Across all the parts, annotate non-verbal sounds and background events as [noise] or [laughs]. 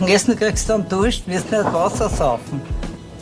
Und Essen kriegst du dann Dusch, wirst nicht Wasser saufen.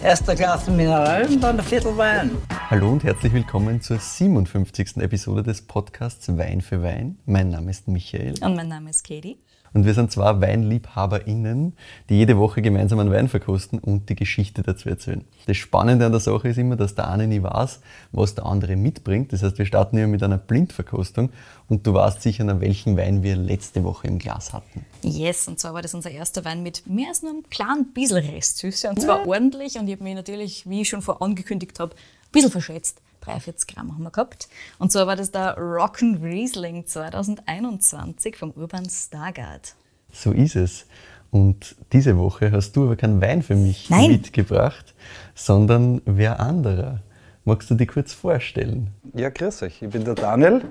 Erst ein Glas Mineral und dann ein Viertel Wein. Hallo und herzlich willkommen zur 57. Episode des Podcasts Wein für Wein. Mein Name ist Michael. Und mein Name ist Katie. Und wir sind zwei WeinliebhaberInnen, die jede Woche gemeinsam einen Wein verkosten und die Geschichte dazu erzählen. Das Spannende an der Sache ist immer, dass der eine nie weiß, was der andere mitbringt. Das heißt, wir starten immer mit einer Blindverkostung und du weißt sicher, an welchen Wein wir letzte Woche im Glas hatten. Yes, und zwar war das unser erster Wein mit mehr als nur einem kleinen bisschen Restsüße und zwar ja. ordentlich und ich habe mich natürlich, wie ich schon vor angekündigt habe, ein bisschen verschätzt. 43 Gramm haben wir gehabt. Und zwar war das der Rock'n Riesling 2021 vom Urban Stargard. So ist es. Und diese Woche hast du aber keinen Wein für mich Nein. mitgebracht, sondern wer anderer. Magst du dich kurz vorstellen? Ja, grüß euch. Ich bin der Daniel.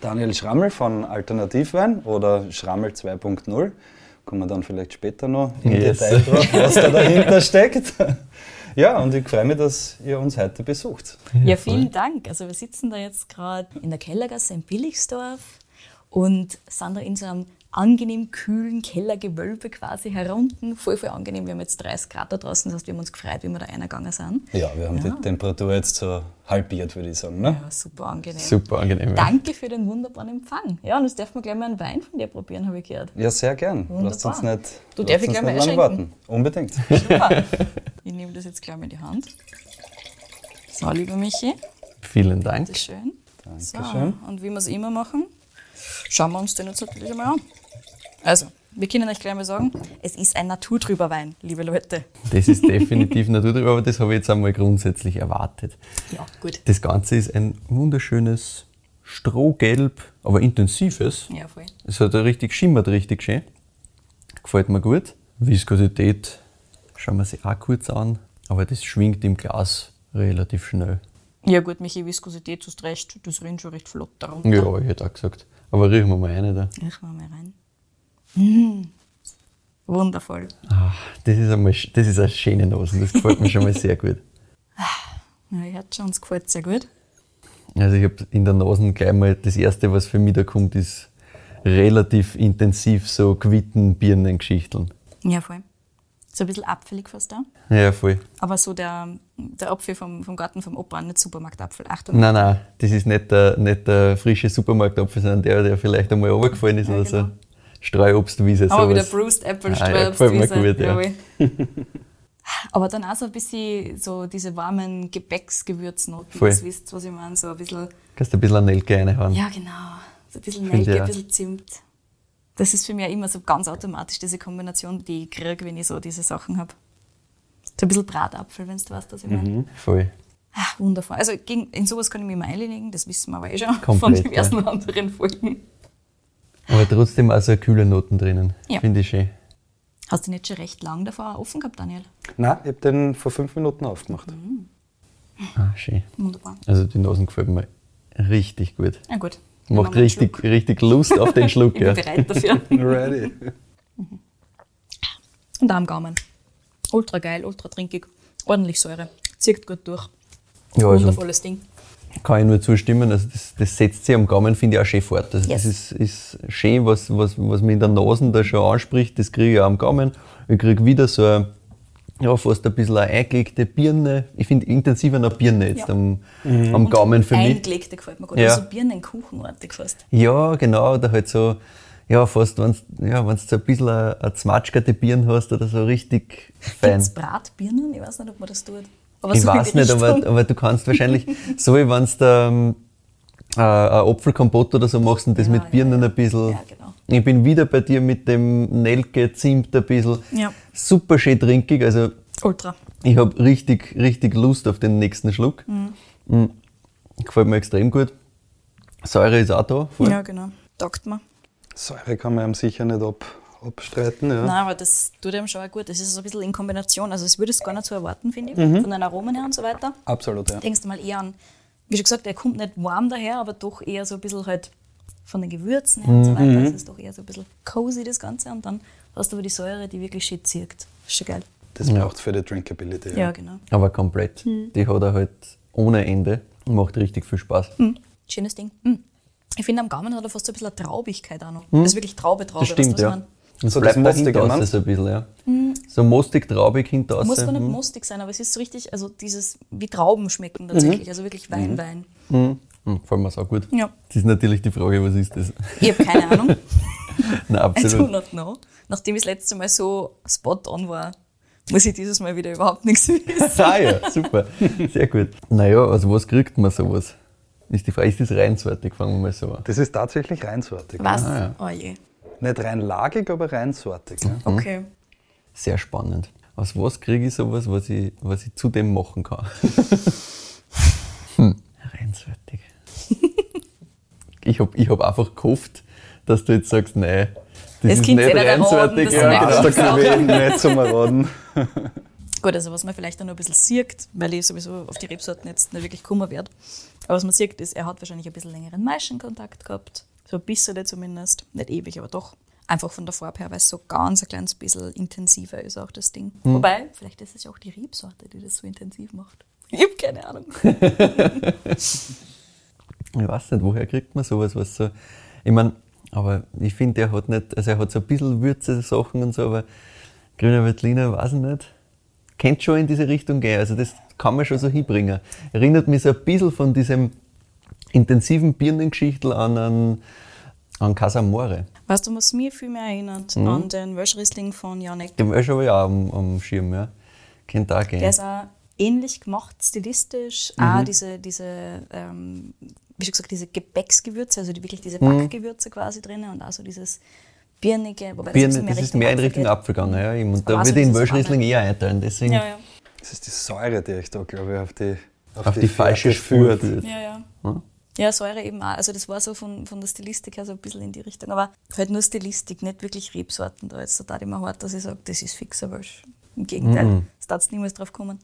Daniel Schrammel von Alternativwein oder Schrammel 2.0. Kommen wir dann vielleicht später noch im yes. Detail drauf, was da dahinter steckt. [laughs] Ja, und ich freue mich, dass ihr uns heute besucht. Ja, vielen Dank. Also wir sitzen da jetzt gerade in der Kellergasse in Billigsdorf und sind da in so einem angenehm kühlen Kellergewölbe quasi herunten. Voll, voll angenehm. Wir haben jetzt 30 Grad da draußen, das heißt, wir haben uns gefreut, wie wir da reingegangen sind. Ja, wir haben ja. die Temperatur jetzt so halbiert, würde ich sagen. Ne? Ja, super angenehm. Super angenehm. Danke für den wunderbaren Empfang. Ja, und jetzt dürfen wir gleich mal einen Wein von dir probieren, habe ich gehört. Ja, sehr gern. Wunderbar. Lasst uns nicht, du darf ich gleich mal lange warten. Unbedingt. [laughs] Super. Ich nehme das jetzt gleich mal in die Hand. So, lieber Michi. Vielen Dank. Bitte schön. Dankeschön. So, und wie wir es immer machen, schauen wir uns den jetzt natürlich einmal an. Also, wir können euch gleich mal sagen, es ist ein naturtrüber Wein, liebe Leute. Das ist definitiv naturtrüber, aber das habe ich jetzt einmal grundsätzlich erwartet. Ja, gut. Das Ganze ist ein wunderschönes Strohgelb, aber intensives. Ja, voll. Es hat richtig, schimmert richtig schön. Gefällt mir gut. Viskosität schauen wir sie auch kurz an, aber das schwingt im Glas relativ schnell. Ja gut, Michi, Viskosität, du hast recht, das rinnt schon recht flott darunter. Ja, ich hätte auch gesagt. Aber riechen wir mal rein da. Riechen wir mal rein. Mmh. [laughs] Wundervoll. Ach, das, ist einmal, das ist eine schöne Nase, das gefällt mir schon mal sehr gut. [laughs] Ja, ich hört schon, uns gefällt sehr gut. Also ich habe in der Nase gleich mal, das erste, was für mich da kommt, ist relativ intensiv so Quitten, Birnen, Geschichteln. Ja, voll. So ein bisschen abfällig fast da. Ja, voll. Aber so der, der Apfel vom, vom Garten vom Opa, nicht Supermarktapfel. Achtung. Nein, nein, das ist nicht der, nicht der frische Supermarktapfel, sondern der, der vielleicht einmal runtergefallen ist ja, oder genau. so. Streuobstwiese. Aber sowas. wieder Bruised Apple, Streuobstwiese. Ah, ja, gut, ja. Aber dann auch so ein bisschen so diese warmen Gebäcksgewürznoten. Voll. Das wisst was ich meine. So ein bisschen. Kannst du ein bisschen Nelke reinhauen? Ja, genau. So ein bisschen Nelke, ein bisschen Zimt. Das ist für mich immer so ganz automatisch diese Kombination, die ich kriege, wenn ich so diese Sachen habe. So ein bisschen Bratapfel, wenn du weißt, was ich meine. Mhm, voll. Ach, wundervoll. Also in sowas kann ich mich immer einlegen, das wissen wir aber eh schon Komplett, von diversen ja. anderen Folgen. Aber trotzdem auch so kühle Noten drinnen. Ja. Finde ich schön. Hast du nicht schon recht lang davor offen gehabt, Daniel? Nein, ich habe den vor fünf Minuten aufgemacht. Mhm. Ah, schön. Wunderbar. Also die Nasen gefällt mir richtig gut. Na gut. Macht richtig, richtig Lust auf den Schluck. [laughs] ich bin ja. bereit dafür. [laughs] Ready. Und auch am Gaumen. Ultra geil, ultra trinkig. Ordentlich Säure. Zirkt gut durch. Ja, also Wundervolles Ding. Kann ich nur zustimmen. Also das, das setzt sich am Gaumen, finde ich, auch schön fort. Also Yes. Das ist, ist schön, was, was, was mir in der Nase da schon anspricht, das kriege ich auch am Gaumen. Ich kriege wieder so eine, ja, fast ein bisschen eine eingelegte Birne. Ich finde intensiver eine Birne jetzt Ja. am, am Gaumen für mich. Eingelegte gefällt mir gut. Ja. Also Birnenkuchenartig fast. Ja, genau, oder halt so, ja, fast, wenn du ja, wenn's so ein bisschen eine, eine zmatschgerte Birne hast oder so richtig fein. Gibt's Bratbirnen? Ich weiß nicht, ob man das tut. Aber Ich so weiß nicht, aber, aber du kannst wahrscheinlich, so wie wenn du da, ähm, äh, ein Apfelkompott oder so machst und das Ja, mit ja, Birnen ja. ein bisschen. Ja, genau. Ich bin wieder bei dir mit dem Nelke, Zimt ein bisschen. Ja. Super schön trinkig. Also Ultra. ich habe richtig, richtig Lust auf den nächsten Schluck. Mhm. Gefällt mir extrem gut. Säure ist auch da. voll. Ja, genau. Taugt mir. Säure kann man ihm sicher nicht ab, abstreiten. Ja. Nein, aber das tut einem schon auch gut. Das ist so ein bisschen in Kombination. Also, das würdest du gar nicht so erwarten, finde ich, Mhm. von den Aromen her und so weiter. Absolut, ja. Denkst du mal eher an, wie schon gesagt, er kommt nicht warm daher, aber doch eher so ein bisschen halt von den Gewürzen her und Mhm. so weiter. Es ist doch eher so ein bisschen cozy, das Ganze. Und dann hast du aber die Säure, die wirklich schön zirkt. Ist schon geil. Das braucht für die Drinkability. Ja, genau. Aber komplett. Mhm. Die hat er halt ohne Ende. Macht richtig viel Spaß. Mhm. Schönes Ding. Mhm. Ich finde, am Gaumen hat er fast so ein bisschen eine Traubigkeit auch noch. Das ist wirklich Traube, Traube. Das stimmt, weißt du, was ja. So bleibt das da Mostige, meinst so ein bisschen, ja. So mostig, traubig hinter Muss gar nicht mostig sein, aber es ist so richtig, also dieses, wie Trauben schmecken tatsächlich, also wirklich Wein, Wein. Hm, gefällt mir auch gut. Ja. Das ist natürlich die Frage, was ist das? Ich habe keine Ahnung. [laughs] Nein, I do absolut. not know. Nachdem ich das letzte Mal so spot on war, muss ich dieses Mal wieder überhaupt nichts wissen. [laughs] Ah ja, super. Sehr gut. Naja, also was kriegt man sowas? Ist die Frage, ist das reinsortig? Fangen wir mal so an. Das ist tatsächlich reinsortig. Was? Ah, ja. Oh je. Nicht rein lagig, aber reinsortig. Ja. Okay. Sehr spannend. Aus was kriege ich sowas, was ich, was ich zu dem machen kann? [laughs] hm, reinsortig. [laughs] ich habe ich hab einfach gehofft, dass du jetzt sagst, nein, das Es ist nicht eh reinsortig. das Ja, ist genau. nicht Da kann ich nicht zum Erraten. [laughs] Gut, also was man vielleicht auch noch ein bisschen sieht, weil ich sowieso auf die Rebsorten jetzt nicht wirklich kommen werde, aber was man sieht, ist, er hat wahrscheinlich ein bisschen längeren Maischenkontakt gehabt, so ein bisschen zumindest, nicht ewig, aber doch. Einfach von der Farbe her, weil es so ganz ein kleines bisschen intensiver ist auch das Ding. Wobei, vielleicht ist es ja auch die Rebsorte, die das so intensiv macht. [laughs] Ich habe keine Ahnung. [laughs] Ich weiß nicht, woher kriegt man sowas, was so. Ich meine, aber ich finde, er hat nicht, also er hat so ein bisschen Würze-Sachen und so, aber grüner Veltliner, weiß ich nicht. Könnte schon in diese Richtung gehen. Also das kann man schon so hinbringen. Erinnert mich so ein bisschen von diesem intensiven Birnengeschichtel an, an, an Casamore. Weißt du, was mir viel mehr erinnert? An den Welschriesling von Janek. Den war schon ja auch am, am Schirm, ja. Könnte auch gehen. Der ist auch ähnlich gemacht, stilistisch. Auch diese, diese ähm, wie schon gesagt, diese Gebäcksgewürze, also die, wirklich diese Backgewürze quasi drin und auch so dieses Birnige. Wobei Birne, das ist mehr in Richtung. Apfel gegangen. Ja. eben. Und da würde ich den Welschriesling eher einteilen. Deswegen Ja, ja. Das ist die Säure, die ich da, glaube ich, auf die, auf die, falsche Fährte Spur führt. Ja, ja. Hm? Ja, Säure eben auch. Also das war so von, von der Stilistik her so ein bisschen in die Richtung. Aber halt nur Stilistik, nicht wirklich Rebsorten. Da jetzt da immer hart, dass ich sage, das ist fixer Welsch. Im Gegenteil, Mhm. es darf niemals drauf kommen.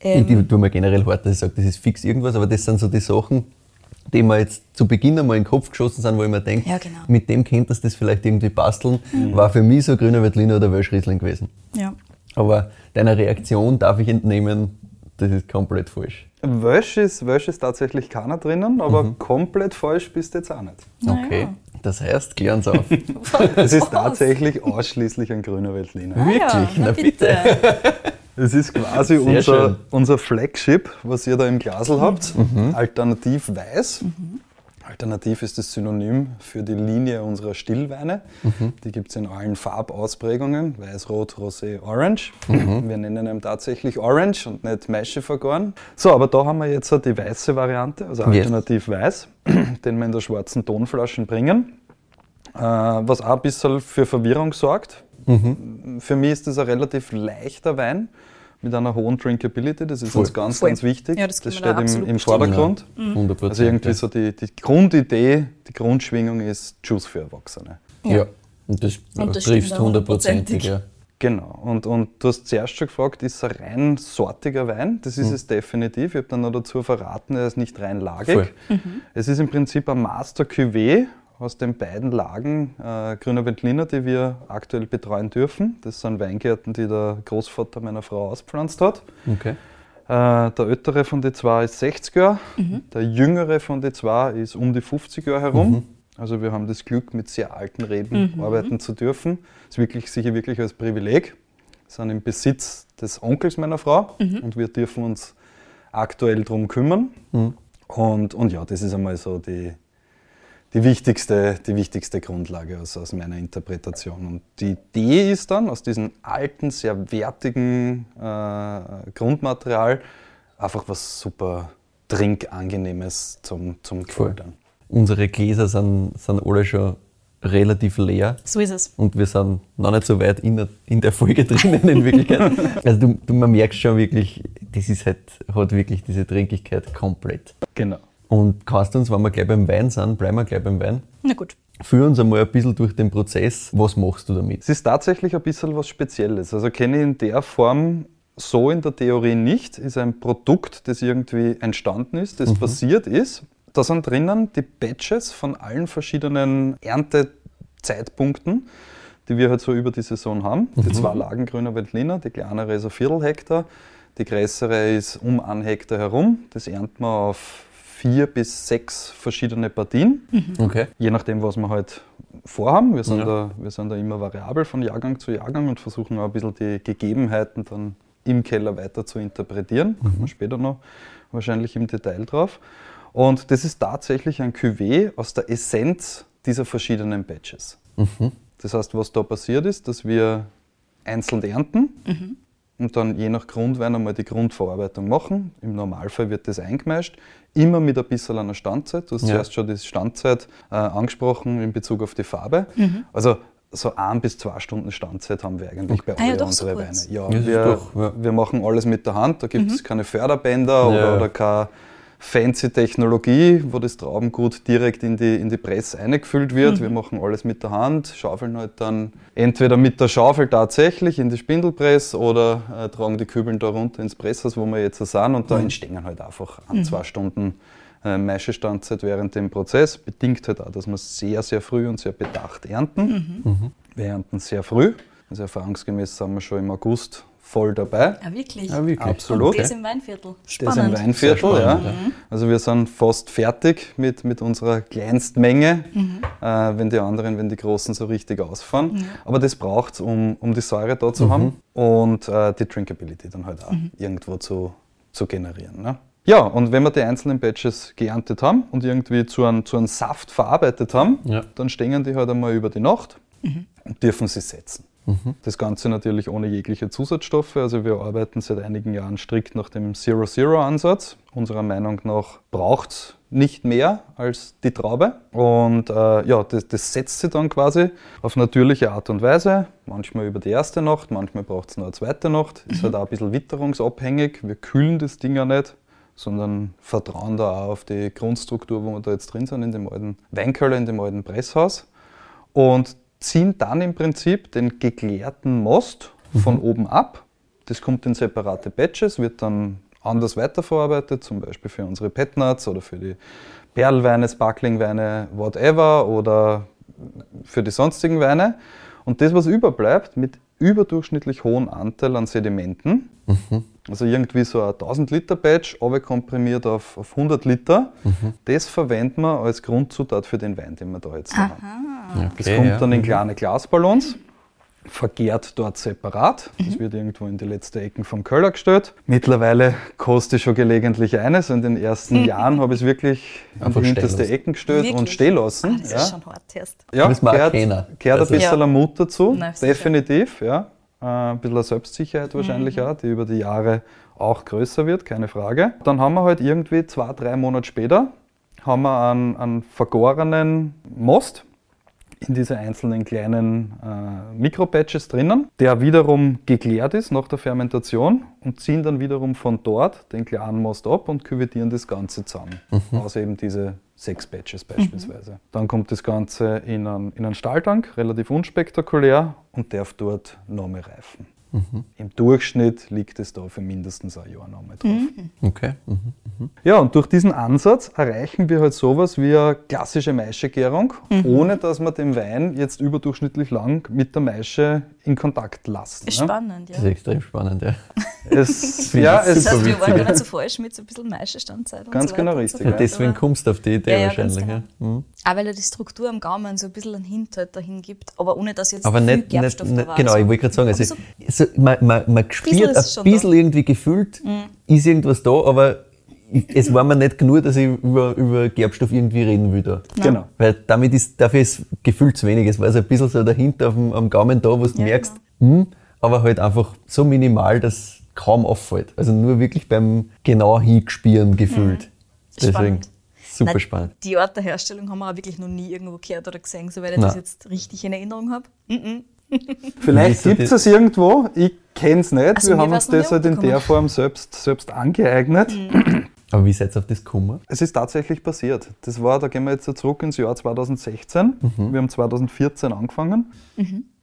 Ich Ähm, tue mir generell hart, dass ich sage, das ist fix irgendwas, aber das sind so die Sachen, die mir jetzt zu Beginn einmal in den Kopf geschossen sind, wo ich mir denke, Ja, genau. mit dem könntest du das vielleicht irgendwie basteln, war für mich so grüner Veltliner oder Welschriesling gewesen. ja. Aber deiner Reaktion darf ich entnehmen, das ist komplett falsch. Wösch ist, Wösch ist tatsächlich keiner drinnen, aber Mhm. komplett falsch bist du jetzt auch nicht. Naja. Okay, das heißt, klären Sie auf. [laughs] Es ist tatsächlich ausschließlich ein grüner Veltliner. Ah, ja, Wirklich? na Na bitte. Es ist quasi Sehr unser, schön. unser Flagship, was ihr da im Glasl habt. Alternativ weiß. Alternativ ist das Synonym für die Linie unserer Stillweine. Die gibt es in allen Farbausprägungen, weiß, rot, rosé, orange. Wir nennen ihn tatsächlich orange und nicht Maische vergoren. So, aber da haben wir jetzt die weiße Variante, also Yes. alternativ weiß, [clears throat] den wir in der schwarzen Tonflaschen bringen. Äh, was auch ein bisschen für Verwirrung sorgt. Für mich ist das ein relativ leichter Wein mit einer hohen Drinkability. Das ist Voll. uns ganz, Voll. ganz wichtig. Ja, das das steht im, im. Vordergrund. 100 Also irgendwie so die, die Grundidee, die Grundschwingung ist Juice für Erwachsene. Ja. Und das, Und das trifft stimmt auch hundertprozentig. Ja. Genau. Und, und du hast zuerst schon gefragt, ist es ein rein sortiger Wein? Das Mhm. ist es definitiv. Ich habe dann noch dazu verraten, er ist nicht rein lagig. Voll. Es ist im Prinzip ein Master Cuvée aus den beiden Lagen äh, Grüner Veltliner, die wir aktuell betreuen dürfen. Das sind Weingärten, die der Großvater meiner Frau auspflanzt hat. Okay. Äh, der ältere von den zwei ist 60 Jahre, der jüngere von den zwei ist um die 50 Jahre herum. Also wir haben das Glück, mit sehr alten Reben arbeiten zu dürfen. Das ist wirklich, sicher wirklich als Privileg. Wir sind im Besitz des Onkels meiner Frau und wir dürfen uns aktuell darum kümmern. Und, und ja, das ist einmal so die, die, wichtigste, die wichtigste Grundlage aus, aus meiner Interpretation. Und die Idee ist dann, aus diesem alten, sehr wertigen äh, Grundmaterial einfach was super Trinkangenehmes zum, zum. Gefühl Unsere Gläser sind, sind alle schon relativ leer. So ist es. Und wir sind noch nicht so weit in der, in der Folge [laughs] drinnen in Wirklichkeit. Also du, du, man merkt schon wirklich, das ist halt, hat wirklich diese Trinkigkeit komplett. Genau. Und kannst du uns, wenn wir gleich beim Wein sind, bleiben wir gleich beim Wein, Na gut. führ uns einmal ein bisschen durch den Prozess. Was machst du damit? Es ist tatsächlich ein bisschen was Spezielles. Also kenne ich in der Form so in der Theorie nicht. Ist ein Produkt, das irgendwie entstanden ist, das passiert ist. Da sind drinnen die Batches von allen verschiedenen Erntezeitpunkten, die wir halt so über die Saison haben. Die zwei Lagen grüner Veltliner, die kleinere ist ein Viertel Hektar, die größere ist um einen Hektar herum. Das ernten wir auf vier bis sechs verschiedene Partien, Okay. je nachdem, was wir halt vorhaben. Wir sind, Ja. da, wir sind da immer variabel von Jahrgang zu Jahrgang und versuchen auch ein bisschen die Gegebenheiten dann im Keller weiter zu interpretieren. Kommen wir später noch wahrscheinlich im Detail drauf. Und das ist tatsächlich ein Cuvée aus der Essenz dieser verschiedenen Batches. Das heißt, was da passiert ist, dass wir einzeln ernten und dann je nach Grundwein einmal die Grundverarbeitung machen. Im Normalfall wird das eingemeischt, immer mit ein bisschen einer Standzeit. Du hast Ja. zuerst schon die Standzeit äh, angesprochen in Bezug auf die Farbe. Also so ein bis zwei Stunden Standzeit haben wir eigentlich bei Ah ja, allen doch, so. Weinen. Ja, wir, doch, ja. wir machen alles mit der Hand, da gibt es keine Förderbänder oder, oder keine fancy Technologie, wo das Traubengut direkt in die, in die Press eingefüllt wird. Wir machen alles mit der Hand, schaufeln halt dann entweder mit der Schaufel tatsächlich in die Spindelpress oder äh, tragen die Kübeln da runter ins Presshaus, wo wir jetzt sind und da entstehen halt einfach an zwei Stunden äh, Maischestandzeit während dem Prozess. Bedingt halt auch, dass wir sehr, sehr früh und sehr bedacht ernten. Wir ernten sehr früh, also erfahrungsgemäß sind wir schon im August voll dabei. Ja, wirklich. Ja, wirklich. Absolut. Und das im Weinviertel. Das im Spannend. Weinviertel, ja. spannend, Also wir sind fast fertig mit, mit unserer Kleinstmenge, äh, wenn die anderen, wenn die Großen so richtig ausfahren. Aber das braucht es, um, um die Säure da zu haben und äh, die Drinkability dann halt auch irgendwo zu, zu generieren. Ne? Ja, und wenn wir die einzelnen Batches geerntet haben und irgendwie zu einem, zu einem Saft verarbeitet haben, Ja. dann stehen die halt einmal über die Nacht und dürfen sie setzen. Das Ganze natürlich ohne jegliche Zusatzstoffe. Also wir arbeiten seit einigen Jahren strikt nach dem Zero-Zero-Ansatz. Unserer Meinung nach braucht es nicht mehr als die Traube. Und äh, ja, das, das setzt sie dann quasi auf natürliche Art und Weise. Manchmal über die erste Nacht, manchmal braucht es noch eine zweite Nacht. Ist halt auch ein bisschen witterungsabhängig. Wir kühlen das Ding ja nicht sondern vertrauen da auch auf die Grundstruktur, wo wir da jetzt drin sind, in dem alten Weinkeller, in dem alten Presshaus. Und ziehen dann im Prinzip den geklärten Most von oben ab. Das kommt in separate Batches, wird dann anders weiterverarbeitet, zum Beispiel für unsere Petnuts oder für die Perlweine, Sparklingweine, whatever oder für die sonstigen Weine. Und das, was überbleibt, mit überdurchschnittlich hohem Anteil an Sedimenten, also irgendwie so ein 1000 Liter Batch, komprimiert auf, auf 100 Liter, das verwenden wir als Grundzutat für den Wein, den wir da jetzt haben. Das Okay, kommt ja. dann in kleine Glasballons, vergärt dort separat. Das wird irgendwo in die letzte Ecken vom Keller gestellt. Mittlerweile koste ich schon gelegentlich eines. In den ersten [laughs] Jahren habe ich es wirklich in die hinterste. Ecken gestellt und Wirklich? stehen lassen. Ah, das ja. ist schon hart erst. Ja, auch gehört, gehört Also- ein bisschen Ja. Mut dazu, Nein, definitiv. Ja. Äh, ein bisschen Selbstsicherheit wahrscheinlich auch, die über die Jahre auch größer wird, keine Frage. Dann haben wir halt irgendwie zwei, drei Monate später haben wir einen, einen vergorenen Most in diese einzelnen kleinen äh, Mikropatches drinnen, der wiederum geklärt ist nach der Fermentation und ziehen dann wiederum von dort den klaren Most ab und küvettieren das Ganze zusammen. Aus eben diese sechs Batches beispielsweise. Dann kommt das Ganze in einen, in einen Stahltank, relativ unspektakulär und darf dort nochmal reifen. Im Durchschnitt liegt es da für mindestens ein Jahr nochmal drauf. Okay. Mhm. Ja, und durch diesen Ansatz erreichen wir halt sowas wie eine klassische Maischegärung, ohne dass wir den Wein jetzt überdurchschnittlich lang mit der Maische in Kontakt lassen. Ist ne? spannend, ja. Das ist extrem spannend, ja. [laughs] Es, ja, es, Das heißt, wir waren gar nicht so falsch mit so ein bisschen Maischestandzeit und Ganz so genau richtig, So ja. Deswegen kommst du auf die Idee Ja, ja, wahrscheinlich. Ja. Mhm. Auch weil er die Struktur am Gaumen so ein bisschen einen Hint halt dahin gibt, aber ohne dass jetzt Aber viel nicht, nicht, Gerbstoff da nicht war. genau, ich wollte gerade sagen, also, so, man, man, man spürt ist ein bisschen da. irgendwie gefühlt, ist irgendwas da, aber es war mir nicht genug, dass ich über, über Gerbstoff irgendwie reden will da. genau. Weil damit ist, dafür ist gefühlt zu wenig. Es war so ein bisschen so dahinter auf dem, am Gaumen da, wo du Ja, merkst, hm, aber halt einfach so minimal, dass kaum auffällt. Also nur wirklich beim genau hingespieren gefühlt. Deswegen Spannend. super Nein, spannend. Die Art der Herstellung haben wir auch wirklich noch nie irgendwo gehört oder gesehen, soweit ich Nein. das jetzt richtig in Erinnerung habe. Mhm. Vielleicht Wie ist gibt es das- es irgendwo, ich kenne es nicht. Also wir haben uns das halt in der. Form selbst, selbst angeeignet. Aber wie seid ihr auf das gekommen? Es ist tatsächlich passiert. Das war, da gehen wir jetzt zurück ins Jahr 2016. Wir haben 2014 angefangen,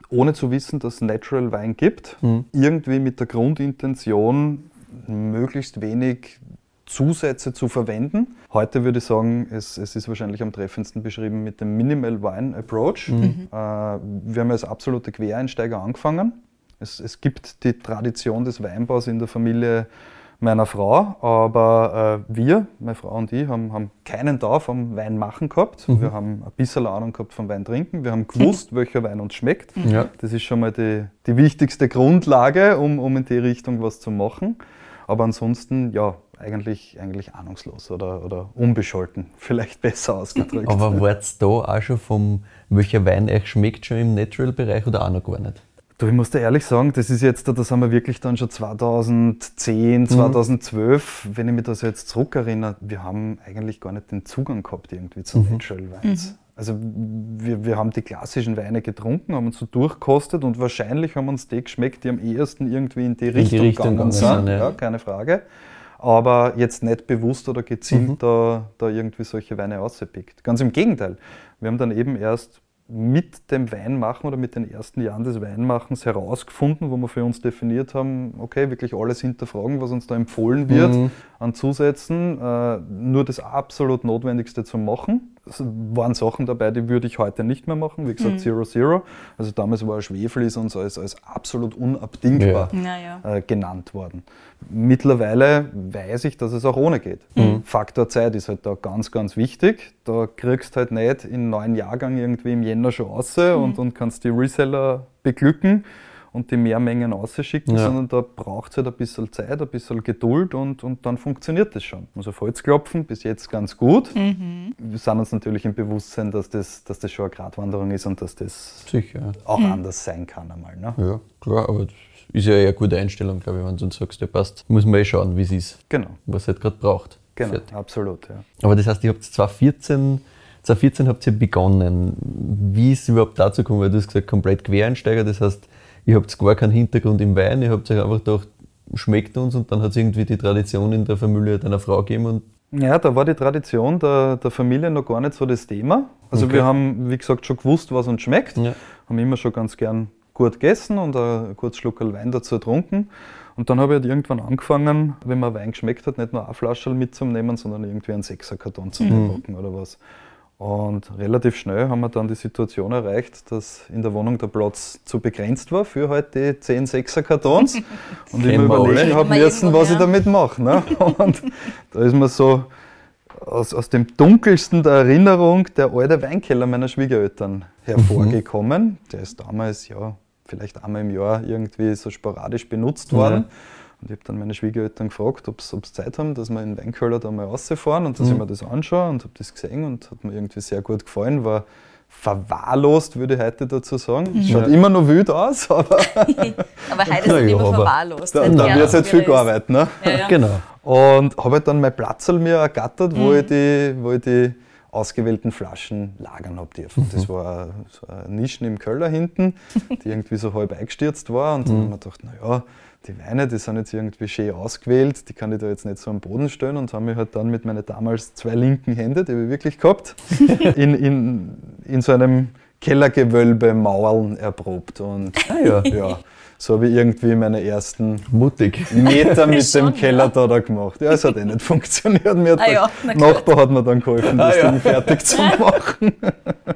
ohne zu wissen, dass es Natural Wein gibt. Irgendwie mit der Grundintention, möglichst wenig Zusätze zu verwenden. Heute würde ich sagen, es, es ist wahrscheinlich am treffendsten beschrieben mit dem Minimal Wine Approach. Äh, wir haben als absolute Quereinsteiger angefangen. Es, es gibt die Tradition des Weinbaus in der Familie meiner Frau, aber äh, wir, meine Frau und ich, haben, haben keinen da vom Wein machen gehabt. Mhm. Wir haben ein bisschen Ahnung gehabt vom Wein trinken. Wir haben gewusst, [laughs] welcher Wein uns schmeckt. Ja. Das ist schon mal die, die wichtigste Grundlage, um, um in die Richtung was zu machen. Aber ansonsten, ja, eigentlich, eigentlich ahnungslos oder, oder unbescholten, [laughs] vielleicht besser ausgedrückt. Aber wart's da auch schon vom, welcher Wein euch schmeckt, schon im Natural-Bereich oder auch noch gar nicht? Du, ich muss dir ehrlich sagen, das ist jetzt, da sind wir wirklich dann schon 2010, 2012, wenn ich mich da so jetzt zurückerinnere, wir haben eigentlich gar nicht den Zugang gehabt irgendwie zu Natural Wines. Also wir, wir haben die klassischen Weine getrunken, haben uns so durchkostet und wahrscheinlich haben uns die geschmeckt, die am ehesten irgendwie in die Richtung, Richtung gegangen sind. sind, ja. Ja, keine Frage. Aber jetzt nicht bewusst oder gezielt da, da irgendwie solche Weine ausgepickt. Ganz im Gegenteil. Wir haben dann eben erst mit dem Weinmachen oder mit den ersten Jahren des Weinmachens herausgefunden, wo wir für uns definiert haben, okay, wirklich alles hinterfragen, was uns da empfohlen wird an Zusätzen, äh, nur das absolut Notwendigste zu machen. Es waren Sachen dabei, die würde ich heute nicht mehr machen, wie gesagt Zero Zero. Also damals war Schwefel ist uns als, als absolut unabdingbar Naja. äh, genannt worden. Mittlerweile weiß ich, dass es auch ohne geht. Faktor Zeit ist halt da ganz, ganz wichtig. Da kriegst halt nicht in neuen Jahrgang irgendwie im Jänner schon raus und, und kannst die Reseller beglücken und die Mehrmengen ausschicken, Ja. sondern da braucht es halt ein bisschen Zeit, ein bisschen Geduld und, und dann funktioniert das schon. Also auf Holz klopfen, bis jetzt ganz gut. Wir sind uns natürlich im Bewusstsein, dass das, dass das schon eine Gratwanderung ist und dass das Sicher. auch anders sein kann einmal. Ne? Ja, klar, aber das ist ja eher eine gute Einstellung, glaube ich, wenn du uns sagst, ja passt. Muss man eh schauen, wie es ist, Genau, was es halt gerade braucht. genau, Fertig. absolut. Ja. Aber das heißt, ihr habt 2014, 2014 habt ihr begonnen. Wie ist es überhaupt dazu gekommen? Weil du hast gesagt, komplett Quereinsteiger, das heißt, ihr habt gar keinen Hintergrund im Wein, ihr habt euch einfach gedacht, schmeckt uns und dann hat es irgendwie die Tradition in der Familie deiner Frau gegeben und Ja, da war die Tradition der, der Familie noch gar nicht so das Thema. Also Okay. wir haben, wie gesagt, schon gewusst, was uns schmeckt. Ja. Haben immer schon ganz gern gut gegessen und ein kurz Schluckerl Wein dazu getrunken. Und dann habe ich halt irgendwann angefangen, wenn mir Wein geschmeckt hat, nicht nur eine Flasche mitzunehmen, sondern irgendwie einen Sechserkarton zu packen oder was. Und relativ schnell haben wir dann die Situation erreicht, dass in der Wohnung der Platz zu begrenzt war für halt die 10 Sechserkartons. [laughs] Und ich mir überlegen habe müssen, was ich damit mache. Ne? [laughs] Und da ist mir so aus, aus dem dunkelsten der Erinnerung der alte Weinkeller meiner Schwiegereltern hervorgekommen. Der ist damals, ja, vielleicht einmal im Jahr irgendwie so sporadisch benutzt worden. Und ich habe dann meine Schwiegereltern gefragt, ob sie Zeit haben, dass wir in den Weinkeller da mal rausfahren und dass ich mir das anschaue und habe das gesehen und hat mir irgendwie sehr gut gefallen. War verwahrlost, würde ich heute dazu sagen. Schaut immer noch wild aus, [laughs] aber [laughs] Aber heute sind ja, immer aber verwahrlost. da, da wird halt viel ist- gearbeitet. Ne? Ja, ja. genau. Und habe halt dann mein Platzl mir ergattert, wo, ich die, wo ich die ausgewählten Flaschen lagern habe dürfen. Das war so eine Nischen im Keller hinten, die irgendwie so halb eingestürzt war. Und dann habe ich mir gedacht, naja, die Weine, die sind jetzt irgendwie schön ausgewählt, die kann ich da jetzt nicht so am Boden stellen und habe mich halt dann mit meinen damals zwei linken Händen, die habe ich wirklich gehabt, [laughs] in, in, in so einem Kellergewölbe Mauern erprobt. Und ja. ja, so habe ich irgendwie meine ersten Mutig. Meter [laughs] mit Schon, dem Keller da, da gemacht. Ja, es hat eh nicht funktioniert. Mir hat Ah ja. Nachbar hat mir dann geholfen, das Ah ja. Ding fertig zu [laughs] machen.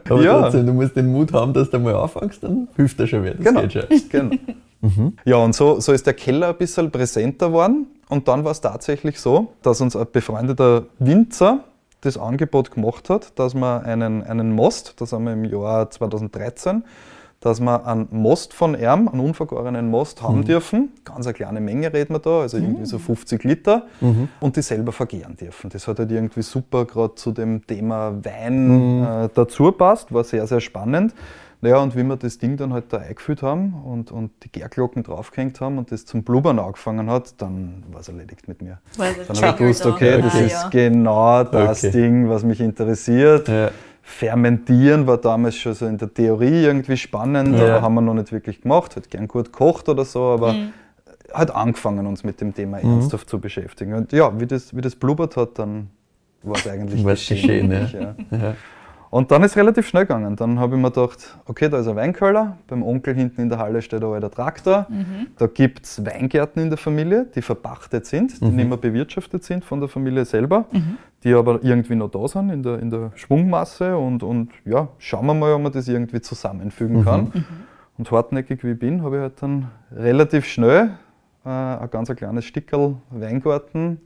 Aber Ja. trotzdem, du musst den Mut haben, dass du mal anfängst, dann hilft das schon wieder. Das Genau. geht schon. genau. Ja, und so, so ist der Keller ein bisschen präsenter geworden. Und dann war es tatsächlich so, dass uns ein befreundeter Winzer das Angebot gemacht hat, dass wir einen, einen Most, das haben wir im Jahr 2013, dass wir einen Most von Erm, einen unvergorenen Most haben dürfen. Ganz eine kleine Menge reden wir da, also irgendwie so 50 Liter. Und die selber vergären dürfen. Das hat halt irgendwie super gerade zu dem Thema Wein äh, dazu passt, war sehr, sehr spannend. Naja, und wie wir das Ding dann halt da eingefüllt haben und, und die Gärglocken draufgehängt haben und das zum Blubbern angefangen hat, dann war es erledigt mit mir. Weil Dann habe ich gewusst, okay, das okay. ist genau das Okay. Ding, was mich interessiert. Ja. Fermentieren war damals schon so in der Theorie irgendwie spannend, Ja. aber haben wir noch nicht wirklich gemacht. Hat gern gut gekocht oder so, aber hat angefangen, uns mit dem Thema ernsthaft zu beschäftigen. Und ja, wie das, wie das blubbert hat, dann war es eigentlich War's geschehen, ja. wirklich, ja. Ja. Und dann ist es relativ schnell gegangen. Dann habe ich mir gedacht, okay, da ist ein Weinkeller, beim Onkel hinten in der Halle steht ein alter Traktor. Da gibt es Weingärten in der Familie, die verpachtet sind, die nicht mehr bewirtschaftet sind von der Familie selber, die aber irgendwie noch da sind in der, in der Schwungmasse. Und, und ja, schauen wir mal, ob man das irgendwie zusammenfügen kann. Und hartnäckig wie ich bin, habe ich halt dann relativ schnell äh, ein ganz ein kleines Stickerl Weingarten,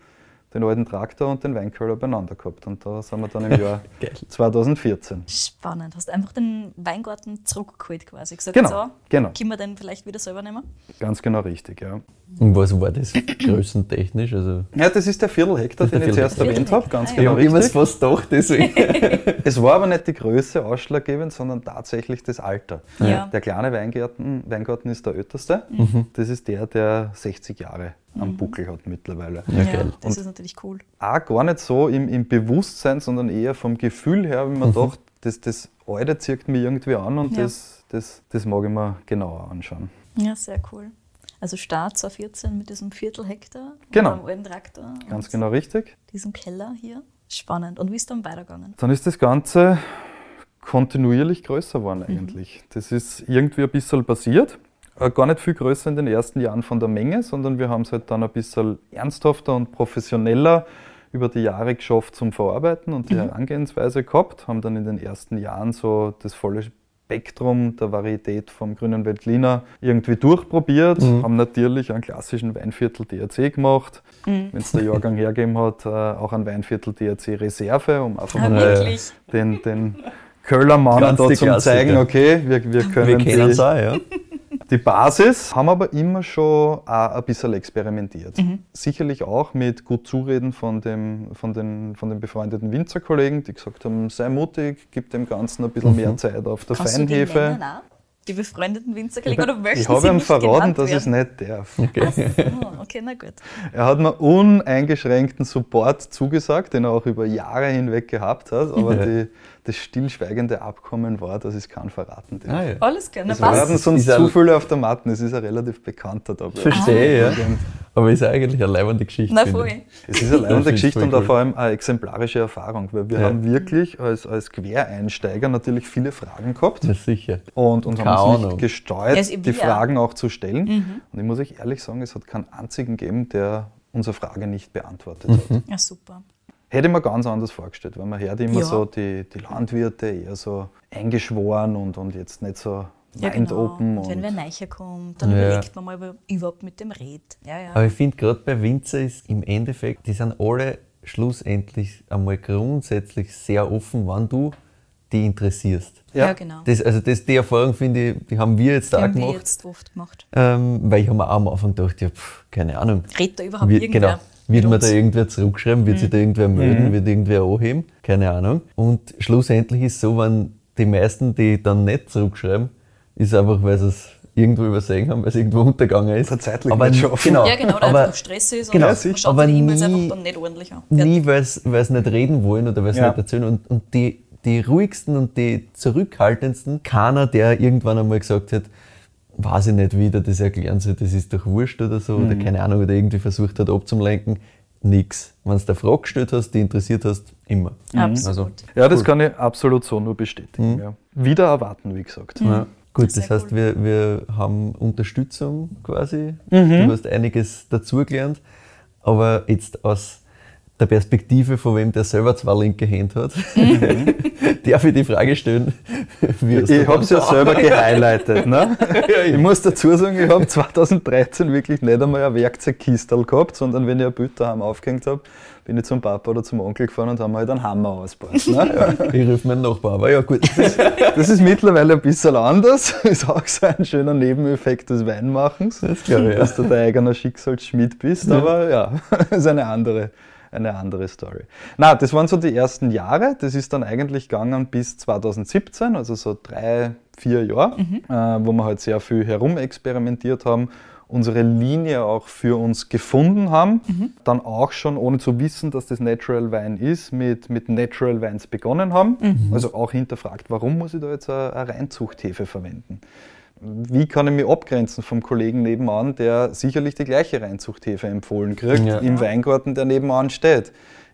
den alten Traktor und den Weinkeller beieinander gehabt. Und da sind wir dann im Jahr [laughs] 2014. Spannend. Hast einfach den Weingarten zurückgeholt quasi. Gesagt, Genau, so, genau. können wir den vielleicht wieder selber nehmen? Ganz genau richtig, ja. Und was war das größentechnisch? Also, Ja, das ist der Viertelhektar, den ich der zuerst erwähnt habe, ganz ja. ich genau habe immer richtig. fast gedacht, deswegen. [laughs] Es war aber nicht die Größe ausschlaggebend, sondern tatsächlich das Alter. Ja. Der kleine Weingarten, Weingarten ist der älteste. Das ist der, der 60 Jahre am Buckel hat mittlerweile. Ja, geil. das ist natürlich cool. Auch gar nicht so im, im Bewusstsein, sondern eher vom Gefühl her, wie man gedacht, das, das Alte zieht mich irgendwie an und Ja. das, das, das mag ich mir genauer anschauen. Ja, sehr cool. Also Start 2014 mit diesem Viertelhektar, Genau. mit dem alten Traktor Ganz genau richtig. diesem Keller hier. Spannend. Und wie ist dann weitergegangen? Dann ist das Ganze kontinuierlich größer geworden eigentlich. Das ist irgendwie ein bisschen passiert. Äh, Gar nicht viel größer in den ersten Jahren von der Menge, sondern wir haben es halt dann ein bisschen ernsthafter und professioneller über die Jahre geschafft zum Verarbeiten und die Herangehensweise gehabt. Haben dann in den ersten Jahren so das volle Spektrum der Varietät vom Grünen Veltliner irgendwie durchprobiert. Haben natürlich einen klassischen Weinviertel DRC gemacht. Wenn es der Jahrgang [laughs] hergegeben hat, äh, auch einen Weinviertel DRC Reserve, um einfach Ah, mal den, den Köllermann Ganz da Klassiker. zeigen, okay, wir, wir Wir können kennen es die, auch, ja. Die Basis, haben aber immer schon auch ein bisschen experimentiert. Mhm. Sicherlich auch mit gut Zureden von, dem, von, den, von den befreundeten Winzerkollegen, die gesagt haben, sei mutig, gib dem Ganzen ein bisschen mehr Zeit auf der Kannst du die Feinhefe. Die befreundeten Winzerkollegen oder möchten Ich habe ihm verraten, dass ich es nicht darf. Oh, okay, na gut. Er hat mir uneingeschränkten Support zugesagt, den er auch über Jahre hinweg gehabt hat, aber Ja. die, das stillschweigende Abkommen war, dass ich es keinen verraten darf. Ah, ja. Alles klar, na Es werden sonst zu viele auf der Matten, es ist ein relativ bekannter dabei. Verstehe, ja. Aber ist eigentlich eine leibende Geschichte. Na voll. Es ist eine leibende [laughs] Geschichte und auch cool. vor allem eine exemplarische Erfahrung, weil wir Ja. haben wirklich als, als Quereinsteiger natürlich viele Fragen gehabt Ja, sicher. und, und haben uns nicht gesteuert, Ja, es- wir die ja. Fragen auch zu stellen. Und ich muss euch ehrlich sagen, es hat keinen einzigen gegeben, der unsere Frage nicht beantwortet hat. Ja, super. Hätte ich mir ganz anders vorgestellt, weil man hört immer Ja. so die, die Landwirte eher so eingeschworen und, und jetzt nicht so Ja, mind genau. open. Und wenn wer neicher kommt, dann Ja. überlegt man mal, ob überhaupt mit dem redet. Ja, ja. Aber ich finde gerade bei Winzer ist im Endeffekt, die sind alle schlussendlich einmal grundsätzlich sehr offen, wann du die interessierst. ja, ja. genau. Das, also das, die Erfahrung finde ich, die haben wir jetzt Die auch haben wir gemacht. jetzt oft gemacht. Ähm, weil ich habe mir auch am Anfang gedacht, ja, pff, keine Ahnung. Redet da überhaupt Wird, irgendwer? genau, wird uns? da irgendwer zurückschreiben, wird sich da irgendwer melden, wird irgendwer anheben? Keine Ahnung. Und schlussendlich ist so, wenn die meisten, die dann nicht zurückschreiben, ist einfach, weil sie es irgendwo übersehen haben, weil es irgendwo untergegangen ist. Der zeitlich aber nicht schaffen. [laughs] Genau, Ja, genau, da aber einfach Stress ist genau, und man schaut aber die E-Mails nie- einfach dann nicht ordentlich an. nie, weil sie nicht reden wollen oder weil sie Ja. nicht erzählen. Und, und die, die ruhigsten und die zurückhaltendsten, keiner, der irgendwann einmal gesagt hat, weiß ich nicht, wie der das erklären soll, das ist doch wurscht oder so, oder keine Ahnung, oder irgendwie versucht hat abzulenken. Nix. Wenn du eine Frage gestellt hast, die interessiert hast, immer. Absolut. Also, Ja, das cool. kann ich absolut so nur bestätigen. Ja. Wieder erwarten, wie gesagt. Ja. Gut, das heißt, cool. wir, wir haben Unterstützung quasi. Mhm. Du hast einiges dazugelernt. Aber jetzt aus der Perspektive von wem, der selber zwei linke Hände hat, [laughs] darf ich die Frage stellen, wie Ich habe es ja selber gehighlightet. Ne? [laughs] Ich muss dazu sagen, ich habe [laughs] 2013 wirklich nicht einmal ein Werkzeugkistel gehabt, sondern wenn ich ein Bild daheim aufgehängt habe, bin ich zum Papa oder zum Onkel gefahren und haben halt einen Hammer ausgebaut. Ne? [laughs] Ich rufe meinen Nachbar, aber ja gut. Das ist mittlerweile ein bisschen anders. Ist auch so ein schöner Nebeneffekt des Weinmachens, Das ich, ja. dass du dein eigener Schicksalsschmied bist. Aber ja, [laughs] ist eine andere, eine andere Story. Na, das waren so die ersten Jahre. Das ist dann eigentlich gegangen bis 2017, also so drei, vier Jahre, äh, wo wir halt sehr viel herumexperimentiert haben unsere Linie auch für uns gefunden haben. Dann auch schon, ohne zu wissen, dass das Natural Wein ist, mit, mit Natural Wines begonnen haben. Also auch hinterfragt, warum muss ich da jetzt eine, eine Reinzuchthefe verwenden? Wie kann ich mich abgrenzen vom Kollegen nebenan, der sicherlich die gleiche Reinzuchthefe empfohlen kriegt, Ja. im Weingarten, der nebenan steht?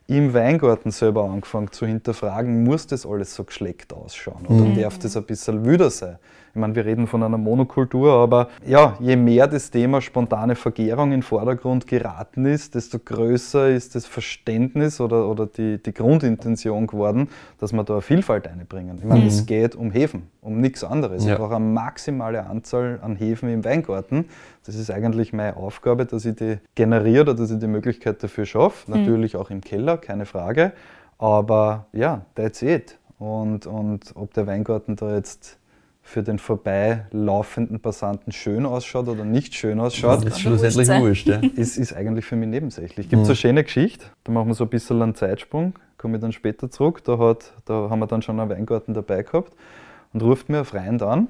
Im Weingarten selber angefangen zu hinterfragen, muss das alles so geschleckt ausschauen oder darf das ein bisschen wüder sein? Ich meine, wir reden von einer Monokultur, aber ja, je mehr das Thema spontane Vergärung in den Vordergrund geraten ist, desto größer ist das Verständnis oder, oder die, die Grundintention geworden, dass wir da Vielfalt einbringen. Ich meine, mhm. es geht um Hefen, um nichts anderes. Ja. Ich brauche eine maximale Anzahl an Hefen im Weingarten. Das ist eigentlich meine Aufgabe, dass ich die generiere oder dass ich die Möglichkeit dafür schaffe. Mhm. Natürlich auch im Keller, keine Frage. Aber ja, that's it. Und, und ob der Weingarten da jetzt für den vorbeilaufenden Passanten schön ausschaut oder nicht schön ausschaut, das ist schlussendlich wurscht. Ja. [laughs] Ist, ist eigentlich für mich nebensächlich. Gibt es mhm. eine schöne Geschichte, da machen wir so ein bisschen einen Zeitsprung, komme ich dann später zurück. Da, hat, da haben wir dann schon einen Weingarten dabei gehabt und ruft mir ein Freund an,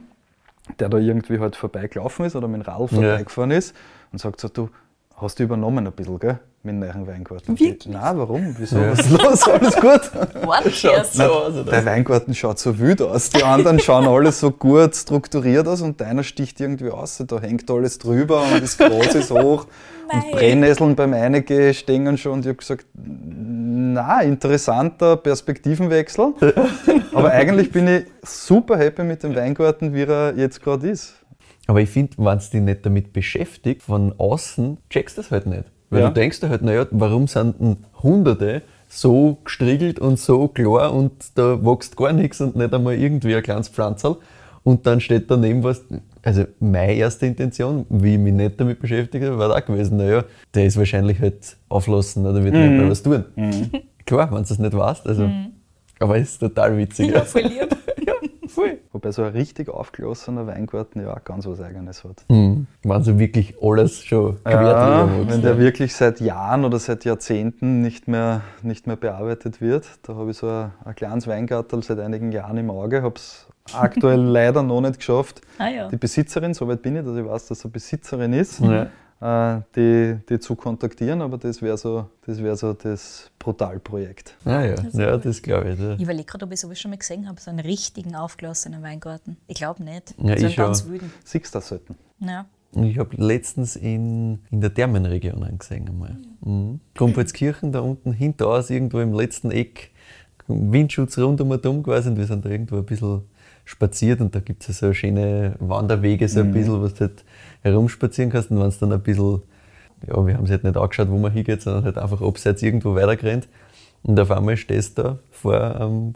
der da irgendwie halt vorbeigelaufen ist oder mit dem vorbeigefahren ja. ist und sagt so, du hast du übernommen ein bisschen, gell? Mit dem neuen Weingarten. Wirklich? Nein, warum? Wieso? Ja. Was ist los? Alles gut? Warte, schaut so aus, oder? Der Weingarten schaut so wild aus. Die anderen schauen alle so gut strukturiert aus und deiner sticht irgendwie aus. Da hängt alles drüber und das Groß ist hoch. Nein. Und Brennnesseln beim Einigen stehen schon. Und ich habe gesagt, na, interessanter Perspektivenwechsel. Aber eigentlich bin ich super happy mit dem Weingarten, wie er jetzt gerade ist. Aber ich finde, wenn es dich nicht damit beschäftigt, von außen checkst du das halt nicht. Weil ja. du denkst dir halt, naja, warum sind denn Hunderte so gestriegelt und so klar und da wächst gar nichts und nicht einmal irgendwie ein kleines Pflanzerl. Und dann steht daneben was, also meine erste Intention, wie ich mich nicht damit beschäftigt habe, war auch gewesen, naja, der ist wahrscheinlich halt auflassen oder wird mhm. was tun. Mhm. Klar, wenn du es nicht weißt, also. Mhm. Aber es ist total witzig. Ja, voll lieb. Voll. Wobei so ein richtig aufgeschlossener Weingarten ja auch ganz was Eigenes hat. Mhm. Wenn so wirklich alles schon quer ja, Wenn der wirklich seit Jahren oder seit Jahrzehnten nicht mehr, nicht mehr bearbeitet wird, da habe ich so ein, ein kleines Weingartel seit einigen Jahren im Auge, habe es [laughs] aktuell leider noch nicht geschafft. Ah, ja. Die Besitzerin, soweit bin ich, dass ich weiß, dass sie Besitzerin ist. Ja. Äh, die, die zu kontaktieren, aber das wäre so, das, wär so das Brutalprojekt. Ah ja, das, ja, das glaube ich. Ja. Ich überlege gerade, ob ich sowas schon mal gesehen habe, so einen richtigen aufgelassenen Weingarten. Ich glaube nicht. Ja, so ich ganz wilden. Siehst du das selten? Ja. Ich habe letztens in, in der Thermenregion gesehen einmal. Mhm. Krumpholzkirchen, da unten hinter uns, irgendwo im letzten Eck, Windschutz rund um und um quasi und wir sind da irgendwo ein bisschen spaziert und da gibt es so schöne Wanderwege, so ein mhm. bisschen, was halt herumspazieren kannst und wenn es dann ein bisschen, ja, wir haben es halt nicht angeschaut, wo man hingeht, sondern halt einfach abseits irgendwo weitergerannt und auf einmal stehst du da vor einem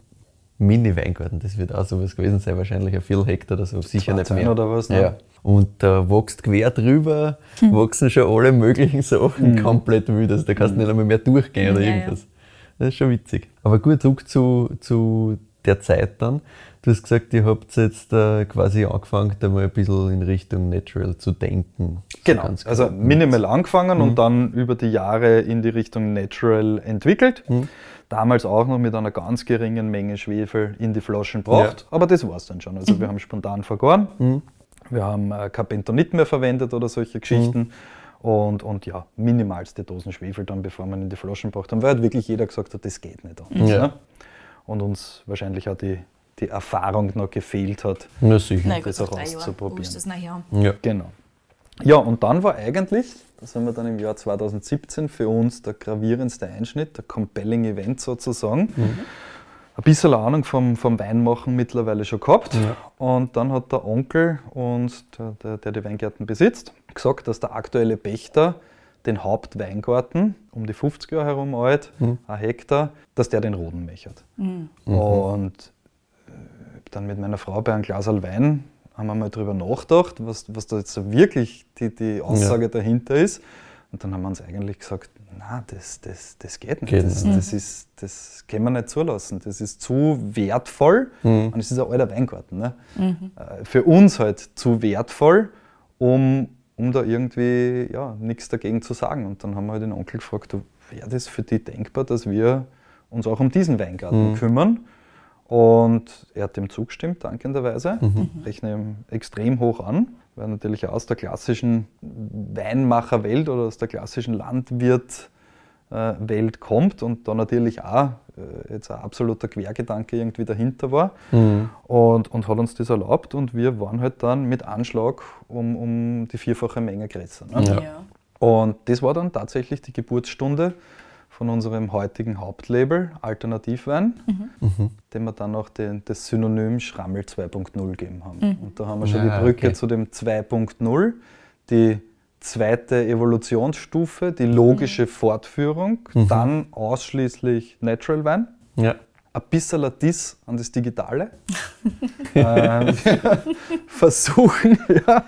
Mini-Weingarten, das wird auch sowas gewesen sein, wahrscheinlich ein Viertel Hektar oder so, sicher nicht mehr. oder was, ne? Ja. Und da wächst quer drüber, hm. wachsen schon alle möglichen Sachen mhm. komplett wild, also da kannst du mhm. nicht einmal mehr durchgehen oder ja, irgendwas. Ja. Das ist schon witzig. Aber gut, zurück zu, zu der Zeit dann. Du hast gesagt, ihr habt jetzt äh, quasi angefangen, da mal ein bisschen in Richtung Natural zu denken. Genau, also minimal angefangen mhm. und dann über die Jahre in die Richtung Natural entwickelt. Mhm. Damals auch noch mit einer ganz geringen Menge Schwefel in die Flaschen gebracht, ja. aber das war es dann schon. Also mhm. wir haben spontan vergoren, mhm. wir haben äh, kein Bentonit mehr verwendet oder solche Geschichten. Mhm. Und, und ja, minimalste Dosen Schwefel dann, bevor man in die Flaschen braucht haben, weil halt wirklich jeder gesagt hat, das geht nicht anders. Ja. Ne? Und uns wahrscheinlich auch die die Erfahrung noch gefehlt hat, Na sicher. Nein, das auch auszuprobieren. Das ja. ja. Genau. Ja, und dann war eigentlich, das haben wir dann im Jahr 2017 für uns der gravierendste Einschnitt, der Compelling Event sozusagen. Mhm. Ein bisschen Ahnung vom, vom Weinmachen mittlerweile schon gehabt. Ja. Und dann hat der Onkel, und der, der, der die Weingärten besitzt, gesagt, dass der aktuelle Pächter den Hauptweingarten, um die 50 Jahre herum alt, mhm. ein Hektar, dass der den Roden mechert. Mhm. Und dann mit meiner Frau bei einem Glas Wein haben wir mal darüber nachgedacht, was, was da jetzt so wirklich die, die Aussage ja. dahinter ist. Und dann haben wir uns eigentlich gesagt, na, das, das, das geht nicht. Geht das, nicht. Das, ist, das können wir nicht zulassen. Das ist zu wertvoll. Mhm. Und es ist ein alter Weingarten. Ne? Mhm. Äh, für uns halt zu wertvoll, um, um da irgendwie ja, nichts dagegen zu sagen. Und dann haben wir halt den Onkel gefragt, wäre das für dich denkbar, dass wir uns auch um diesen Weingarten mhm. kümmern? Und er hat dem zugestimmt, dankenderweise. Mhm. Rechne ihm extrem hoch an, weil er natürlich aus der klassischen Weinmacherwelt oder aus der klassischen Landwirtwelt kommt und da natürlich auch äh, jetzt ein absoluter Quergedanke irgendwie dahinter war mhm. und, und hat uns das erlaubt und wir waren halt dann mit Anschlag um, um die vierfache Menge größer. Ne? Ja. Ja. Und das war dann tatsächlich die Geburtsstunde von unserem heutigen Hauptlabel Alternativwein, dem wir dann auch den, das Synonym Schrammel 2.0 gegeben haben. Und da haben wir schon Ah, die Brücke okay. zu dem 2.0, die zweite Evolutionsstufe, die logische Fortführung, dann ausschließlich Natural Wein. Ja. Ein bisschen Diss an das Digitale. [laughs] ähm, wir [laughs] versuchen, [laughs] ja.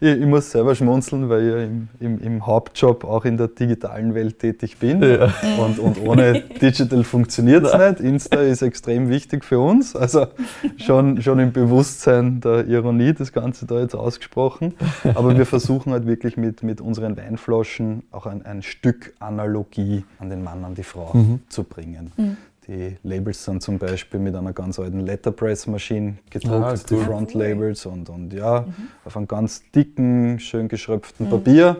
Ich, ich muss selber schmunzeln, weil ich im, im, im Hauptjob auch in der digitalen Welt tätig bin. Ja. Und, und ohne Digital funktioniert es nicht. Insta ist extrem wichtig für uns. Also schon, schon im Bewusstsein der Ironie das Ganze da jetzt ausgesprochen. Aber wir versuchen halt wirklich mit, mit unseren Weinflaschen auch ein, ein Stück Analogie an den Mann, an die Frau zu bringen. Die Labels sind zum Beispiel mit einer ganz alten Letterpress-Maschine gedruckt, Ah, die cool. Front-Labels und, und ja, auf einem ganz dicken, schön geschröpften Papier.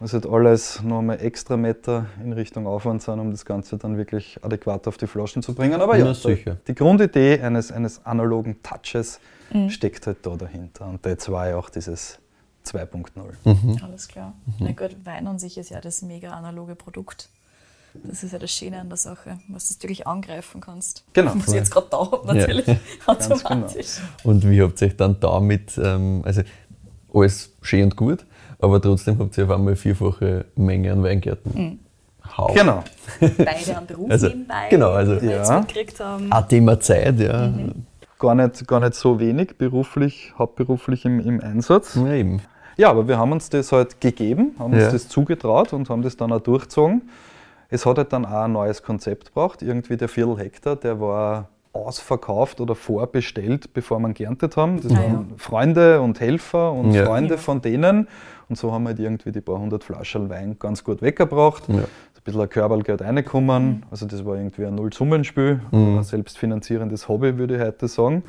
Was halt alles noch einmal extra Meter in Richtung Aufwand sind, um das Ganze dann wirklich adäquat auf die Flaschen zu bringen. Aber ja, sicher. die Grundidee eines, eines analogen Touches steckt halt da dahinter. Und das war ja auch dieses 2.0. Mhm. Alles klar. Na gut, Wein an sich ist ja das mega analoge Produkt. Das ist ja das Schöne an der Sache, was du natürlich angreifen kannst. Genau. Was ich jetzt gerade da habe, natürlich. [laughs] genau. Automatisch. Und wie habt ihr euch dann damit, ähm, also alles schön und gut, aber trotzdem habt ihr auf einmal vierfache Menge an Weingärten. Hau. Genau. Beide am Beruf Also, nebenbei, genau, also- die wir jetzt Ja. mitgekriegt haben. Ein Thema Zeit, ja. Gar nicht, gar nicht so wenig beruflich, hauptberuflich im, im Einsatz. Ja, eben. Ja, aber wir haben uns das halt gegeben, haben uns Ja. das zugetraut und haben das dann auch durchgezogen. Es hat halt dann auch ein neues Konzept gebraucht. Irgendwie der Viertel Hektar, der war ausverkauft oder vorbestellt, bevor wir geerntet haben. Das Ah, waren Freunde und Helfer und Ja. Freunde von denen. Und so haben wir halt irgendwie die paar hundert Flaschen Wein ganz gut weggebracht. Ja. Ein bisschen ein Körpergeld reingekommen. Also das war irgendwie ein Nullsummenspiel, Mhm. ein selbstfinanzierendes Hobby, würde ich heute sagen.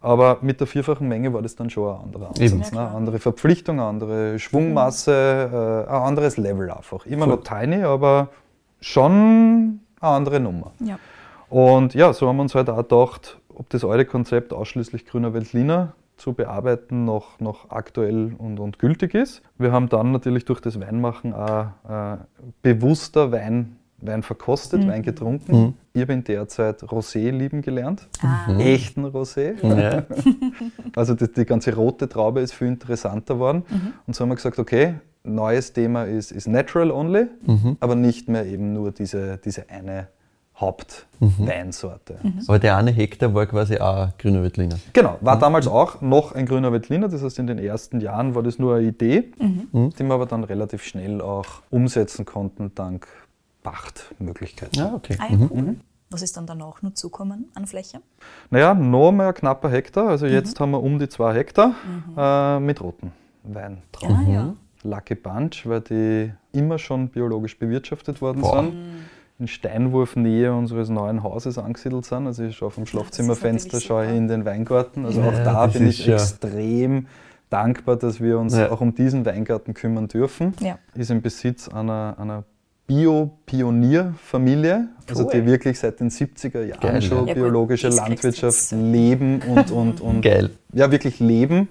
Aber mit der vierfachen Menge war das dann schon ein anderer. Ansatz. Ne? Andere Verpflichtung, andere Schwungmasse, äh, ein anderes Level einfach. Immer noch tiny, aber schon eine andere Nummer. Ja. Und ja, so haben wir uns halt auch gedacht, ob das alte Konzept ausschließlich grüner Veltliner zu bearbeiten noch, noch aktuell und, und gültig ist. Wir haben dann natürlich durch das Weinmachen auch äh, bewusster Wein, Wein verkostet, Wein getrunken. Ich habe in der Zeit Rosé lieben gelernt. Ah. Echten Rosé. Ja. [laughs] [laughs] Also die, die ganze rote Traube ist viel interessanter geworden. Und so haben wir gesagt, okay, neues Thema ist, ist Natural Only, aber nicht mehr eben nur diese, diese eine Hauptweinsorte. Aber der eine Hektar war quasi auch grüner Veltliner. Genau, war damals auch noch ein grüner Veltliner, das heißt in den ersten Jahren war das nur eine Idee, die wir aber dann relativ schnell auch umsetzen konnten, dank Pachtmöglichkeiten. Ja, okay. Ah, ja, cool. Was ist dann danach noch zukommen an Fläche? Naja, noch mal ein knapper Hektar, also jetzt haben wir um die zwei Hektar äh, mit roten Weintrauben. Ah, ja. Lucky Bunch, weil die immer schon biologisch bewirtschaftet worden Boah. sind. In Steinwurfnähe unseres neuen Hauses angesiedelt sind. Also ich schaue vom Schlafzimmerfenster schaue in den Weingarten. Also auch Ja, da das bin ich ja- extrem dankbar, dass wir uns Ja. auch um diesen Weingarten kümmern dürfen. Ist im Besitz einer, einer Bio-Pionierfamilie, also Cool. die wirklich seit den 70er Jahren Geil, schon biologische Landwirtschaft leben und, und, und Geil. ja, wirklich leben.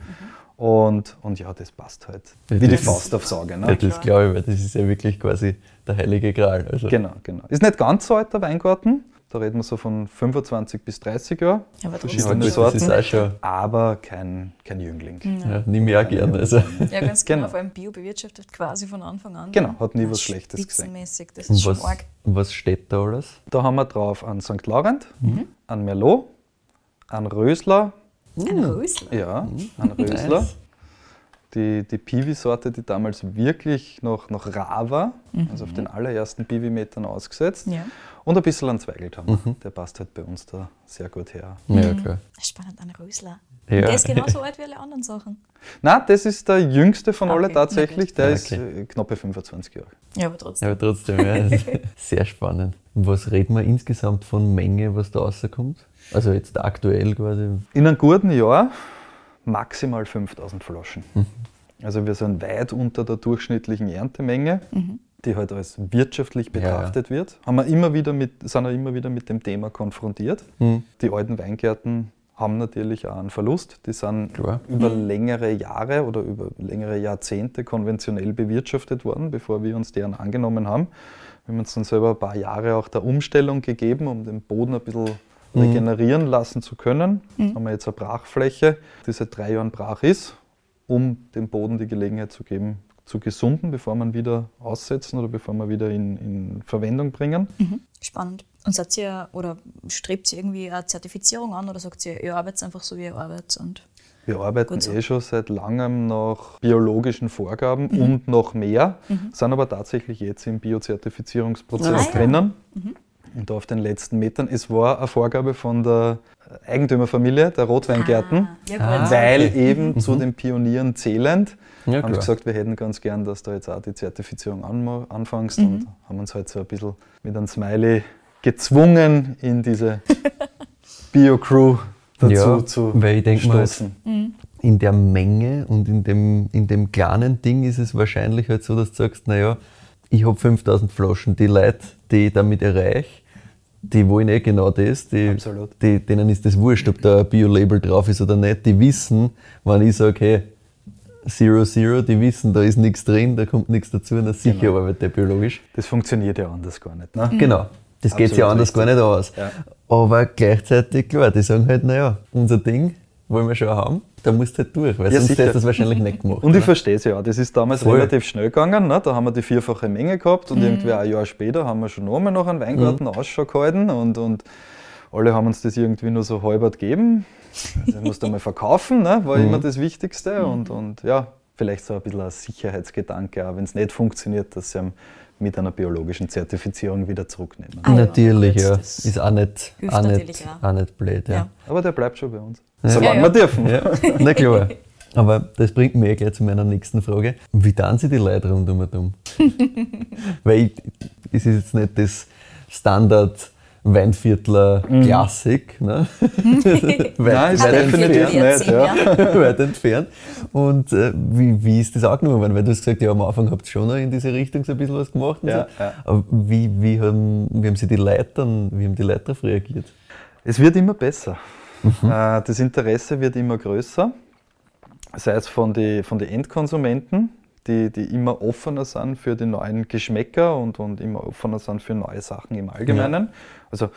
Und, und ja, das passt halt. Ja, Wie die Faust aufs Auge. Ne? Ja, das glaube ich, weil das ist ja wirklich quasi der heilige Gral. Also, Genau, genau. Ist nicht ganz so alt, der Weingarten. Da reden wir so von 25 bis 30 Jahren. Ja, aber Verschiedene gut, das Sorten. ist auch schon, Aber kein, kein Jüngling. ja, nimm ich auch gerne. Also. Ja, ganz [laughs] genau. Genau. Vor allem bio bewirtschaftet quasi von Anfang an. Genau, hat nie was Schlechtes gesehen. Das ist Und schon was, arg. was steht da alles? Da haben wir drauf einen St. Laurent, einen Merlot, einen Rösler, Ein Rösler. ja, [laughs] einen Rösler. Nice. Die, die Piwi-Sorte, die damals wirklich noch, noch rar war, also auf den allerersten Piwi-Metern ausgesetzt. Ja. Und ein bisschen an Zweigelt haben wir. Der passt halt bei uns da sehr gut her. Ja, klar. Spannend, ein Rösler. Ja. Der ist genauso alt wie alle anderen Sachen. Na, das ist der jüngste von Okay, alle tatsächlich. Der Ja, ist okay. äh, knappe 25 Jahre. Ja, aber trotzdem. Ja, aber trotzdem, ja, ist [laughs] sehr spannend. Was reden wir insgesamt von Menge, was da rauskommt? Also jetzt aktuell quasi. In einem guten Jahr maximal 5000 Flaschen. Also wir sind weit unter der durchschnittlichen Erntemenge, die halt als wirtschaftlich betrachtet wird. Haben wir immer wieder mit, sind wir immer wieder mit dem Thema konfrontiert. Hm. Die alten Weingärten haben natürlich auch einen Verlust. Die sind Klar. über längere Jahre oder über längere Jahrzehnte konventionell bewirtschaftet worden, bevor wir uns deren angenommen haben. Wir haben uns dann selber ein paar Jahre auch der Umstellung gegeben, um den Boden ein bisschen regenerieren lassen zu können. Haben wir jetzt eine Brachfläche, die seit drei Jahren brach ist, um dem Boden die Gelegenheit zu geben, zu gesunden, bevor wir ihn wieder aussetzen oder bevor wir wieder in, in Verwendung bringen. Spannend. Und seid ihr oder strebt ihr irgendwie eine Zertifizierung an oder sagt ihr, ihr arbeitet einfach so, wie ihr arbeitet? Und Wir arbeiten so. eh schon seit langem nach biologischen Vorgaben und noch mehr, sind aber tatsächlich jetzt im Biozertifizierungsprozess Ah, ja. drinnen. Und auf den letzten Metern. Es war eine Vorgabe von der Eigentümerfamilie, der Rotweingärten, Ah, ja, Ah. weil eben zu den Pionieren zählend. Ja, haben klar. gesagt, wir hätten ganz gern, dass du jetzt auch die Zertifizierung anma- anfängst Mhm. und haben uns halt so ein bisschen mit einem Smiley gezwungen, in diese [laughs] Bio-Crew dazu Ja, zu weil ich denk mal, stoßen. in der Menge und in dem, in dem kleinen Ding ist es wahrscheinlich halt so, dass du sagst, naja, ich habe 5000 Flaschen, die Leute, die ich damit erreiche, die wollen eh genau das, die, Absolut. die, denen ist das wurscht, ob da ein Bio-Label drauf ist oder nicht, die wissen, wenn ich sage, hey, Zero Zero, die wissen, da ist nichts drin, da kommt nichts dazu, na sicher Genau. arbeitet der biologisch. Das funktioniert ja anders gar nicht. Ne? Genau, das geht ja anders gar nicht aus. Ja. Aber gleichzeitig, klar, die sagen halt, naja, unser Ding wollen wir schon haben, da musst du halt durch, weil Ja, sonst sicher. hättest du das wahrscheinlich nicht gemacht. Und ich ne? verstehe es ja, das ist damals Voll. relativ schnell gegangen. Ne? Da haben wir die vierfache Menge gehabt und irgendwie ein Jahr später haben wir schon nochmal nach einem Weingarten Ausschau gehalten und, und alle haben uns das irgendwie nur so halbert gegeben. Also, ich musste mal verkaufen, ne? war immer das Wichtigste. Und, und ja, vielleicht so ein bisschen ein Sicherheitsgedanke, auch wenn es nicht funktioniert, dass sie ihn mit einer biologischen Zertifizierung wieder zurücknehmen. Ah, ja, natürlich, ja. das Ist auch nicht, auch nicht, auch. auch nicht blöd. Ja. Ja. Aber der bleibt schon bei uns. Ja. Solange Ja, wir ja. dürfen. Ja, [laughs] na klar. Aber das bringt mich eh gleich zu meiner nächsten Frage. Wie tun sie die Leute rundum und um? [laughs] Weil ich, es ist jetzt nicht das Standard Weinviertler Klassik, ne? [laughs] weit, Nein, weit definitiv entfernt. nicht. Ja. [laughs] weit entfernt. Und äh, wie, wie ist das angenommen worden? Weil du hast gesagt, ja, am Anfang habt ihr schon noch in diese Richtung so ein bisschen was gemacht. Ja, so. ja. Aber wie, wie, haben, wie haben sie die Leute dann, wie haben die Leute darauf reagiert? Es wird immer besser. Äh, Das Interesse wird immer größer, sei es von den von die Endkonsumenten, die, die immer offener sind für die neuen Geschmäcker und, und immer offener sind für neue Sachen im Allgemeinen. Also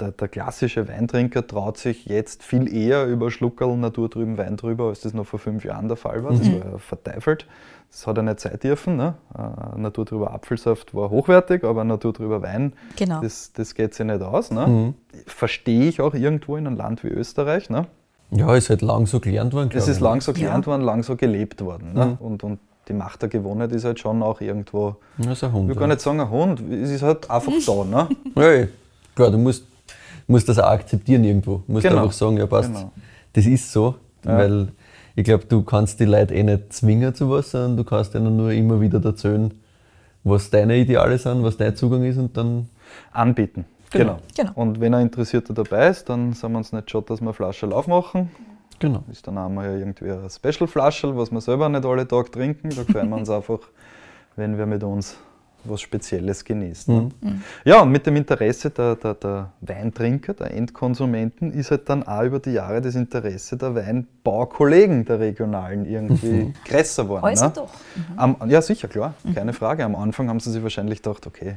der, der klassische Weintrinker traut sich jetzt viel eher über Schluckerl naturtrüben Wein drüber, als das noch vor fünf Jahren der Fall war. Das war ja verteufelt. Das hat er nicht sein dürfen. Ne? Äh, naturtrüber Apfelsaft war hochwertig, aber naturtrüber Wein, Genau. das, das geht sich nicht aus. Ne? Verstehe ich auch irgendwo in einem Land wie Österreich. Ne? Ja, ist halt lang so gelernt worden. Es ist ich. lang so gelernt Ja. worden, lang so gelebt worden. Ne? Und, und die Macht der Gewohnheit ist halt schon auch irgendwo, Ja, ist ein ich Hund. will ja. gar nicht sagen ein Hund, es ist halt einfach [laughs] da. Ne? Ja, ja. Klar, du musst, musst das auch akzeptieren irgendwo. Du musst Genau. einfach sagen, ja passt, Genau. das ist so. Weil ich glaube, du kannst die Leute eh nicht zwingen zu was, sondern du kannst ihnen nur immer wieder erzählen, was deine Ideale sind, was dein Zugang ist und dann. Anbieten. Genau. Genau. Und wenn ein Interessierter dabei ist, dann sind wir uns nicht schade, dass wir eine Flasche Lauf machen. Genau. Ist dann einmal ja irgendwie eine Special-Flasche, was wir selber nicht alle Tage trinken. Da freuen wir uns [laughs] einfach, wenn wir mit uns was Spezielles genießen. Ne? Ja, und mit dem Interesse der, der, der Weintrinker, der Endkonsumenten, ist halt dann auch über die Jahre das Interesse der Weinbaukollegen der regionalen irgendwie größer geworden. Also ne? doch. Am, ja, sicher, klar, keine Frage. Am Anfang haben sie sich wahrscheinlich gedacht, okay,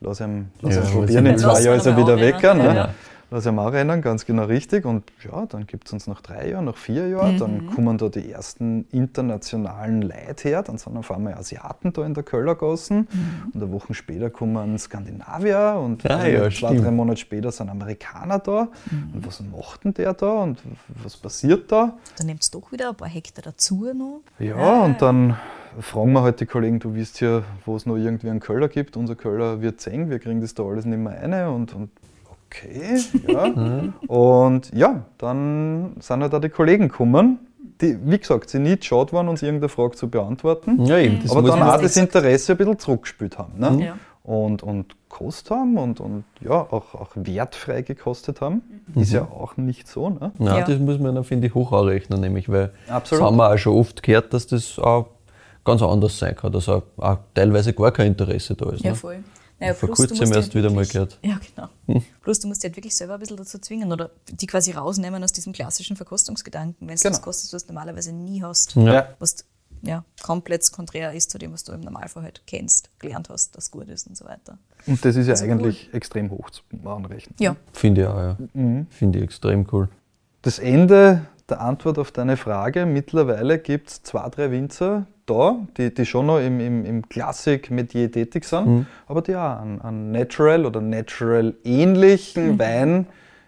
lass ihn, lass Ja, ihn lass probieren, ihn in zwei Jahren ihn ist er wieder weg. Ne? Ja. Lass ihn mal rennen, ganz genau richtig. Und ja, dann gibt es uns nach drei Jahren, nach vier Jahren, Mhm. dann kommen da die ersten internationalen Leute her. Dann sind auf einmal Asiaten da in der Köllergassen. Mhm. Und eine Woche später kommen Skandinavier und Ah, äh, ja, zwei, stimmt. drei Monate später sind Amerikaner da. Mhm. Und was macht denn der da und was passiert da? Dann nimmst du doch wieder ein paar Hektar dazu noch. Ja, und dann fragen wir halt die Kollegen, du wisst ja, wo es noch irgendwie einen Köller gibt. Unser Köller wird eng, wir kriegen das da alles nicht mehr rein. Und, und okay, ja. und ja, dann sind halt auch die Kollegen gekommen, die, wie gesagt, sie nicht schade waren, uns irgendeine Frage zu beantworten. Ja, eben. Das aber muss dann auch das. Interesse ein bisschen zurückgespielt haben. Ne? Ja. Und, und gekostet haben und, und ja, auch, auch wertfrei gekostet haben. Ist ja auch nicht so. Ne? Ja, Ja. das muss man, finde ich, hoch anrechnen, nämlich, weil Absolut. das haben wir auch schon oft gehört, dass das auch ganz anders sein kann, dass auch, auch teilweise gar kein Interesse da ist. Ja, ne? voll. Naja, Vor plus du kurzem musst erst halt wieder mal wirklich- gehört. Ja, genau. Plus du musst dich halt wirklich selber ein bisschen dazu zwingen oder die quasi rausnehmen aus diesem klassischen Verkostungsgedanken, wenn du Genau. was kostest, was du normalerweise nie hast. Ja. Was ja, komplett konträr ist zu dem, was du im Normalfall halt kennst, gelernt hast, das gut ist und so weiter. Und das ist ja Also eigentlich extrem hoch zu anrechnen. Ja, Finde ich auch, ja. Mhm. Finde ich extrem cool. Das Ende der Antwort auf deine Frage, mittlerweile gibt es zwei, drei Winzer da, die, die schon noch im, im, im Klassik-Metier tätig sind, Mhm. aber die auch einen, einen Natural oder Natural-ähnlichen Mhm. Wein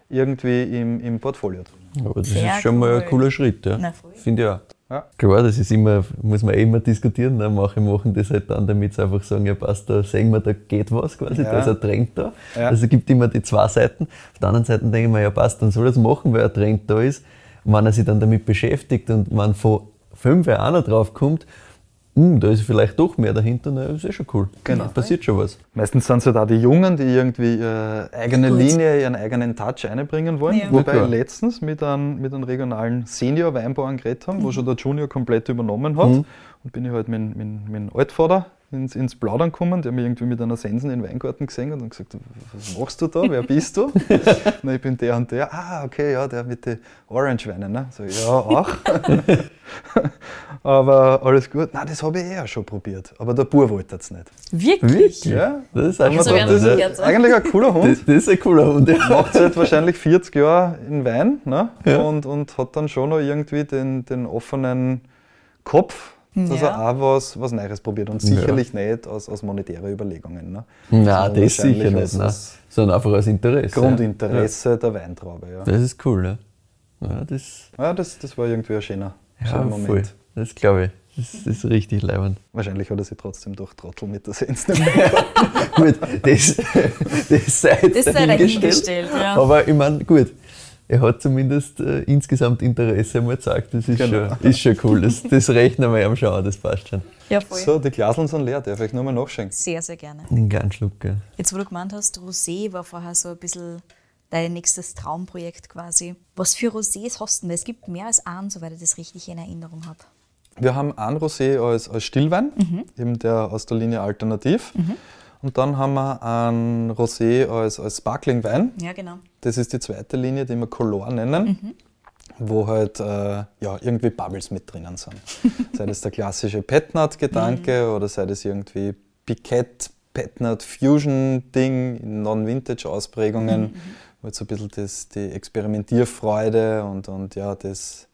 irgendwie im, im Portfolio haben. Aber das Sehr ist schon mal ein cool. cooler Schritt, ja. Finde ich auch. Ja. Klar, das ist immer, muss man eh immer diskutieren. Ne? Manche machen das halt dann, damit sie einfach sagen, ja passt, da sehen wir, da geht was quasi, Ja. da ist ein Trend da. Ja. Also es gibt immer die zwei Seiten. Auf der anderen Seite denke ich mir, ja passt, dann soll er es machen, weil ein Trend da ist. Und wenn er sich dann damit beschäftigt und man von fünf Jahren auch noch drauf kommt, hm, da ist vielleicht doch mehr dahinter, na, ist eh schon cool. Genau. Da passiert schon was. Meistens sind es ja da die Jungen, die irgendwie ihre eigene Gut. Linie, ihren eigenen Touch einbringen wollen. Ja. Wobei Ja, letztens mit einem, mit einem regionalen Senior-Weinbauern geredet haben, wo schon der Junior komplett übernommen hat. Mhm. Und bin ich halt mit, mit, mit dem Altvater ins, ins Plaudern gekommen, der mich irgendwie mit einer Sensen in den Weingarten gesehen hat und gesagt, was machst du da, wer bist du? [laughs] Na, ich bin der und der. Ah, okay, ja, der mit den Orange-Weinen. Ne? So, ja, auch. [laughs] Aber alles gut. Nein, das habe ich eh auch schon probiert. Aber der Bur wollte es nicht. wirklich? Ja, Das ist auch aber So werden das ist eigentlich ein cooler Hund. Das, das ist ein cooler Hund. Ja. Macht seit wahrscheinlich 40 Jahren in Wein ne? Ja. und, und hat dann schon noch irgendwie den, den offenen Kopf, dass Ja. er auch was, was Neues probiert. Und sicherlich nicht aus, aus monetären Überlegungen. Ne? Nein, Sondern das sicher nicht. aus Sondern einfach aus Interesse. Grundinteresse der Weintraube. Ja. Ja. Das ist cool, ne? Ja, das, Ja, das, das war irgendwie ein schöner, ja, schöner voll. Moment. Das glaube ich. Das, ist richtig leibend. Wahrscheinlich hat er sich trotzdem durch Trottel mit der nicht [laughs] gut, das, das sei jetzt Das sei dahingestellt. dahingestellt, ja. Aber ich meine, gut, er hat zumindest äh, insgesamt Interesse einmal gezeigt. Das ist, Genau. schon, ist schon cool. Das, das rechnen wir ihm schon an, das passt schon. Ja, voll. So, die Glaseln sind leer, darf ich nur mal nachschenken? Sehr, sehr gerne. Einen kleinen Schluck, ja. Jetzt, wo du gemeint hast, Rosé war vorher so ein bisschen dein nächstes Traumprojekt quasi. Was für Rosés hast du denn? Es gibt mehr als einen, soweit ich das richtig in Erinnerung habe. Wir haben einen Rosé als, als Stillwein, Mhm. eben der aus der Linie Alternativ. Und dann haben wir einen Rosé als, als Sparklingwein. Ja, genau. Das ist die zweite Linie, die wir Color nennen, wo halt äh, ja, irgendwie Bubbles mit drinnen sind. [laughs] sei das der klassische Petnat-Gedanke oder sei das irgendwie Piquette, Petnat Fusion-Ding in Non-Vintage-Ausprägungen, wo jetzt so ein bisschen das, die Experimentierfreude und, und ja, das,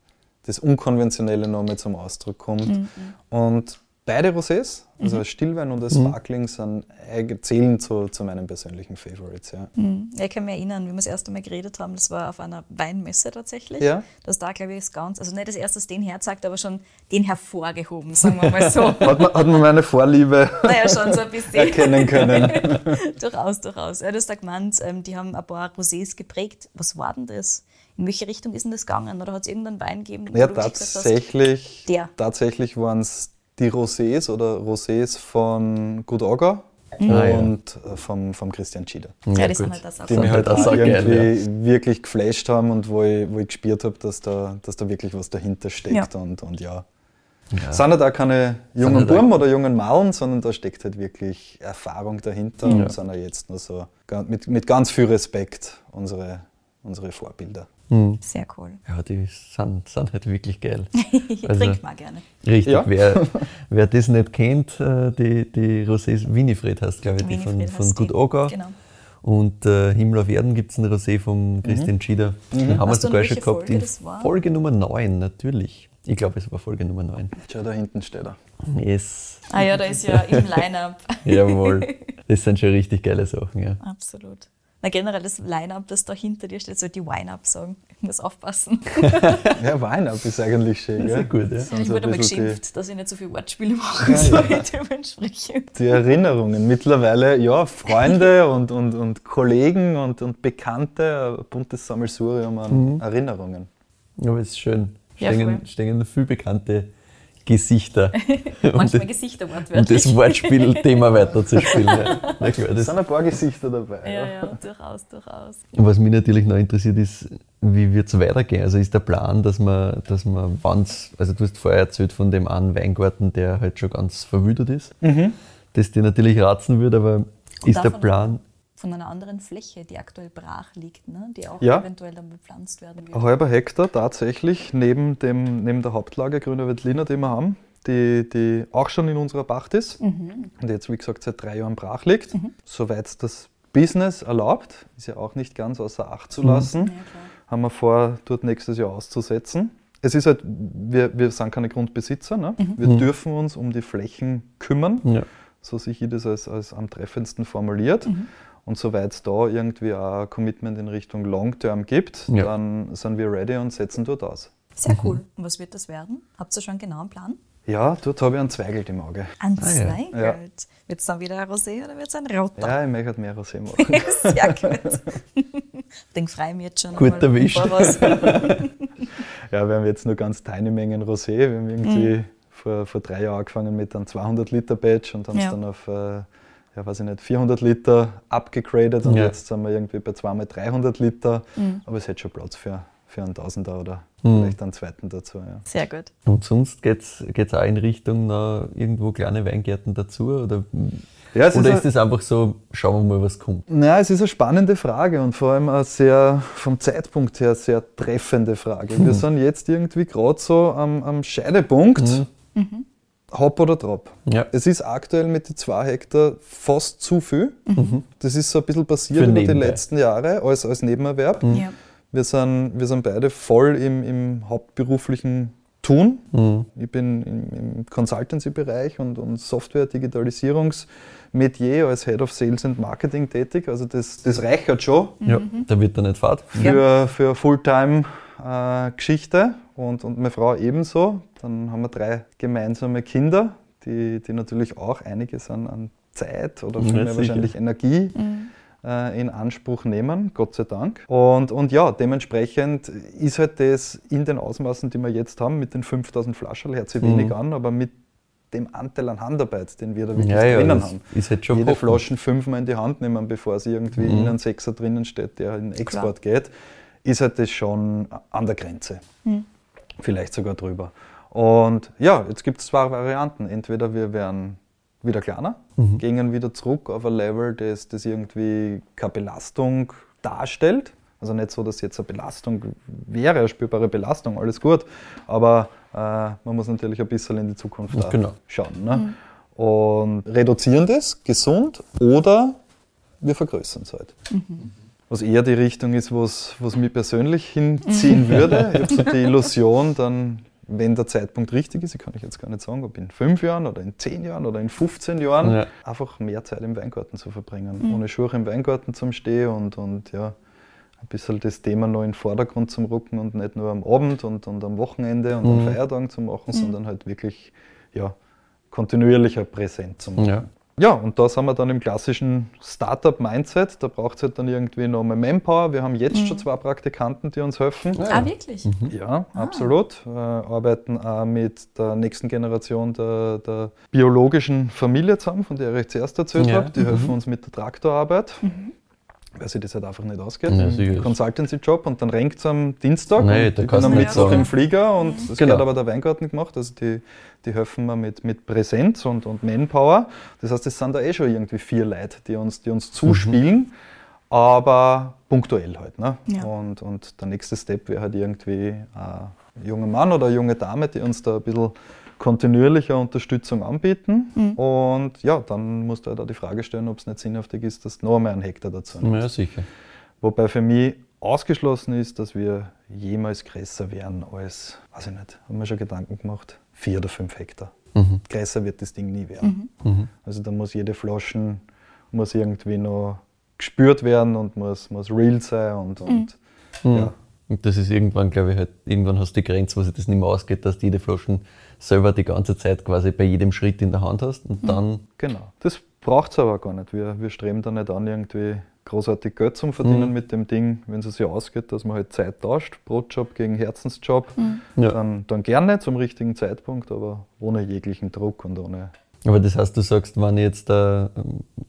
das Unkonventionelle nochmal zum Ausdruck kommt. Und beide Rosés, also als Stillwein und als Sparkling, sind, eig- zählen zu, zu meinen persönlichen Favorites. Ja. Mhm. Ich kann mich erinnern, wie wir das erste Mal geredet haben, das war auf einer Weinmesse tatsächlich. Ja. Das da, glaube ich, ist ganz, also nicht das erste, das den herzeigt, aber schon den hervorgehoben, sagen wir mal so. [laughs] Hat man, hat man meine Vorliebe naja, schon so ein bisschen. erkennen können. [laughs] durchaus, durchaus. Ja, du hast da gemeint, ähm, die haben ein paar Rosés geprägt. Was war denn das? In welche Richtung ist denn das gegangen? Oder hat es irgendeinen Wein gegeben? Ja, hast, tatsächlich, Der. tatsächlich waren es die Rosés oder Rosés von Good Auger Ah, ja. und äh, vom, vom Christian Schieder. Ja, gut. sind halt das auch. Die mich halt auch irgendwie wirklich geflasht haben und wo ich, wo ich gespürt habe, dass da, dass da wirklich was dahinter steckt. Ja. Und, und ja. Ja. Sind halt auch keine jungen halt Burm oder jungen Mauern, sondern da steckt halt wirklich Erfahrung dahinter Ja. und sind ja jetzt nur so mit, mit ganz viel Respekt unsere, unsere Vorbilder. Hm. Sehr cool. Ja, die sind, sind halt wirklich geil. [laughs] Ich Also- trinke mal gerne. Richtig, Ja. wer, [laughs] wer das nicht kennt, äh, die, die Rosés Winifred heißt, glaube ich, die von, von Gut die. Oga. Genau. Und äh, Himmel auf Erden gibt es einen Rosé vom Christian Schieder. Den haben wir Weißt du, sogar in schon welche gehabt Folge in das war? Folge Nummer 9, natürlich. Ich glaube, es war Folge Nummer 9. Schau, da hinten steht er. Yes. Ah ja, da ist ja im Line-Up. [laughs] Jawohl. Das sind schon richtig geile Sachen, ja. Absolut. Na, generell das Line-Up, das da hinter dir steht, soll die Wine-Up sagen. Ich muss aufpassen. [laughs] Ja, Wein-Up ist eigentlich schön. Das ist gell? ja gut, ja. sind ich so wurde mal bisschen die- geschimpft, dass ich nicht so viel Wortspiele mache, so dementsprechend. die Erinnerungen. Mittlerweile, ja, Freunde [laughs] und, und, und Kollegen und, und Bekannte, ein buntes Sammelsurium an Erinnerungen. Aber es ist schön. Ja, Stehen, voll. stehen viel bekannte Gesichter. [laughs] Manchmal um, Gesichter [laughs] um wortwörtlich. das Wortspiel-Thema weiterzuspielen. Ja. [laughs] Na klar, das, sind ein paar Gesichter dabei. Ja, ja, durchaus, durchaus. was mich natürlich noch interessiert ist, wie wird es weitergehen? Also ist der Plan, dass man, dass man wann's, also du hast vorher erzählt von dem einen Weingarten, der halt schon ganz verwüdet ist, Mhm. das dir natürlich ratzen würde, aber Und ist der Plan, Von einer anderen Fläche, die aktuell brach liegt, ne? die auch Ja. eventuell dann bepflanzt werden Ein wird. halber Hektar tatsächlich neben, dem, neben der Hauptlage Grüne Veltliner, die wir haben, die, die auch schon in unserer Pacht ist Mhm. und jetzt, wie gesagt, seit drei Jahren brach liegt. Soweit es das Business erlaubt, ist ja auch nicht ganz außer Acht zu lassen, Ja, klar. haben wir vor, dort nächstes Jahr auszusetzen. Es ist halt, wir, wir sind keine Grundbesitzer, ne? wir Mhm. dürfen uns um die Flächen kümmern, ja. so sich ich das als, als am treffendsten formuliert. Und soweit es da irgendwie auch ein Commitment in Richtung Long-Term gibt, Ja. dann sind wir ready und setzen dort aus. Sehr cool. Und was wird das werden? Habt ihr schon genau einen Plan? Ja, dort habe ich einen Zweigelt im Auge. Ein Ah, ja. Zweigelt. Wird es dann wieder ein Rosé oder wird es ein Roter? Ja, ich möchte halt mehr Rosé [laughs] machen. Sehr gut. Den freue ich mich jetzt schon. Gut erwischt. [laughs] Ja, wir haben jetzt nur ganz tiny Mengen Rosé. Wir haben irgendwie Mhm. vor, vor drei Jahren angefangen mit einem 200 Liter Batch und haben es Ja. dann auf, äh, ja, weiß ich nicht, 400 Liter abgegradet und Ja. jetzt sind wir irgendwie bei zweimal 300 Liter. Mhm. Aber es hätte schon Platz für, für einen Tausender oder Mhm. vielleicht einen zweiten dazu. Ja. Sehr gut. Und sonst geht es auch in Richtung noch irgendwo kleine Weingärten dazu? Oder, Ja, es oder ist es einfach so, schauen wir mal, was kommt? Naja, es ist eine spannende Frage und vor allem eine sehr, vom Zeitpunkt her sehr treffende Frage. Wir sind jetzt irgendwie gerade so am, am Scheidepunkt, Hop oder Drop. Ja. Es ist aktuell mit den zwei Hektar fast zu viel. Das ist so ein bisschen passiert Für über die nebenbei. letzten Jahre als, als Nebenerwerb. Ja. Wir, sind, wir sind beide voll im, im hauptberuflichen Tun. Mhm. Ich bin im, im Consultancy-Bereich und, und Software-Digitalisierungsmetier als Head of Sales and Marketing tätig. Also das, das reicht schon Ja, da wird er nicht fad. für, für Fulltime-Geschichte und, und meine Frau ebenso. Dann haben wir drei gemeinsame Kinder, die, die natürlich auch einiges an, an Zeit oder Ja, wahrscheinlich Energie äh, in Anspruch nehmen, Gott sei Dank. Und, und ja, dementsprechend ist halt das in den Ausmaßen, die wir jetzt haben, mit den 5000 Flaschen, hört sich Mhm. wenig an, aber mit dem Anteil an Handarbeit, den wir da wirklich Ja, ja, drinnen das haben. ist halt schon Jede hoffen. Flaschen fünfmal in die Hand nehmen, bevor sie irgendwie Mhm. in einen Sechser drinnen steht, der in den Export geht, ist halt das schon an der Grenze. Vielleicht sogar drüber. Und ja, jetzt gibt es zwei Varianten. Entweder wir werden wieder kleiner, Mhm. gehen wieder zurück auf ein Level, das, das irgendwie keine Belastung darstellt. Also nicht so, dass jetzt eine Belastung wäre, eine spürbare Belastung, alles gut. Aber äh, man muss natürlich ein bisschen in die Zukunft Genau. schauen. Ne? Und reduzieren das gesund oder wir vergrößern es halt. Was eher die Richtung ist, wo es mich persönlich hinziehen würde. Ich habe so [laughs] die Illusion, dann, wenn der Zeitpunkt richtig ist, ich kann euch jetzt gar nicht sagen, ob in fünf Jahren oder in zehn Jahren oder in 15 Jahren, Ja. einfach mehr Zeit im Weingarten zu verbringen. Ohne Schuhe im Weingarten zum Stehen und, und ja, ein bisschen das Thema noch in den Vordergrund zum Rücken und nicht nur am Abend und, und am Wochenende und an Feiertagen zu machen, sondern halt wirklich ja, kontinuierlicher präsent zu machen. Ja. Ja, und da sind wir dann im klassischen Startup-Mindset. Da braucht es halt dann irgendwie noch mal Manpower. Wir haben jetzt schon zwei Praktikanten, die uns helfen. Ah, wirklich? Ja, absolut. Äh, arbeiten auch mit der nächsten Generation der, der biologischen Familie zusammen, von der ich euch zuerst erzählt Ja. habe. Die helfen uns mit der Traktorarbeit. Weil sich das halt einfach nicht ausgeht. Ja, Ein sicher. Consultancy-Job und dann renkt es am Dienstag. Nein, und da ich bin am Mittwoch im Flieger und das Genau. wird aber der Weingarten gemacht. Also die, die helfen mir mit, mit Präsenz und, und Manpower. Das heißt, es sind da eh schon irgendwie vier Leute, die uns, die uns zuspielen, aber punktuell halt. Ne? Ja. Und, und der nächste Step wäre halt irgendwie ein junger Mann oder eine junge Dame, die uns da ein bisschen kontinuierlicher Unterstützung anbieten. Und ja, dann musst du halt auch die Frage stellen, ob es nicht sinnhaftig ist, dass du noch einmal einen Hektar dazu nimmst. Ja, sicher. Wobei für mich ausgeschlossen ist, dass wir jemals größer werden als, weiß ich nicht, haben wir schon Gedanken gemacht, vier oder fünf Hektar. Mhm. Größer wird das Ding nie werden. Also da muss jede Flaschen muss irgendwie noch gespürt werden und muss, muss real sein und, und ja. Und das ist irgendwann, glaube ich, halt, irgendwann hast du die Grenze, wo sich das nicht mehr ausgeht, dass du jede Flaschen selber die ganze Zeit quasi bei jedem Schritt in der Hand hast und dann Genau. Das braucht es aber gar nicht. Wir, wir streben da nicht an, irgendwie großartig Geld zu verdienen mit dem Ding, wenn es sich ausgeht, dass man halt Zeit tauscht, Brotjob gegen Herzensjob, Ja. dann, dann gerne zum richtigen Zeitpunkt, aber ohne jeglichen Druck und ohne. Aber das heißt, du sagst, wenn jetzt, äh,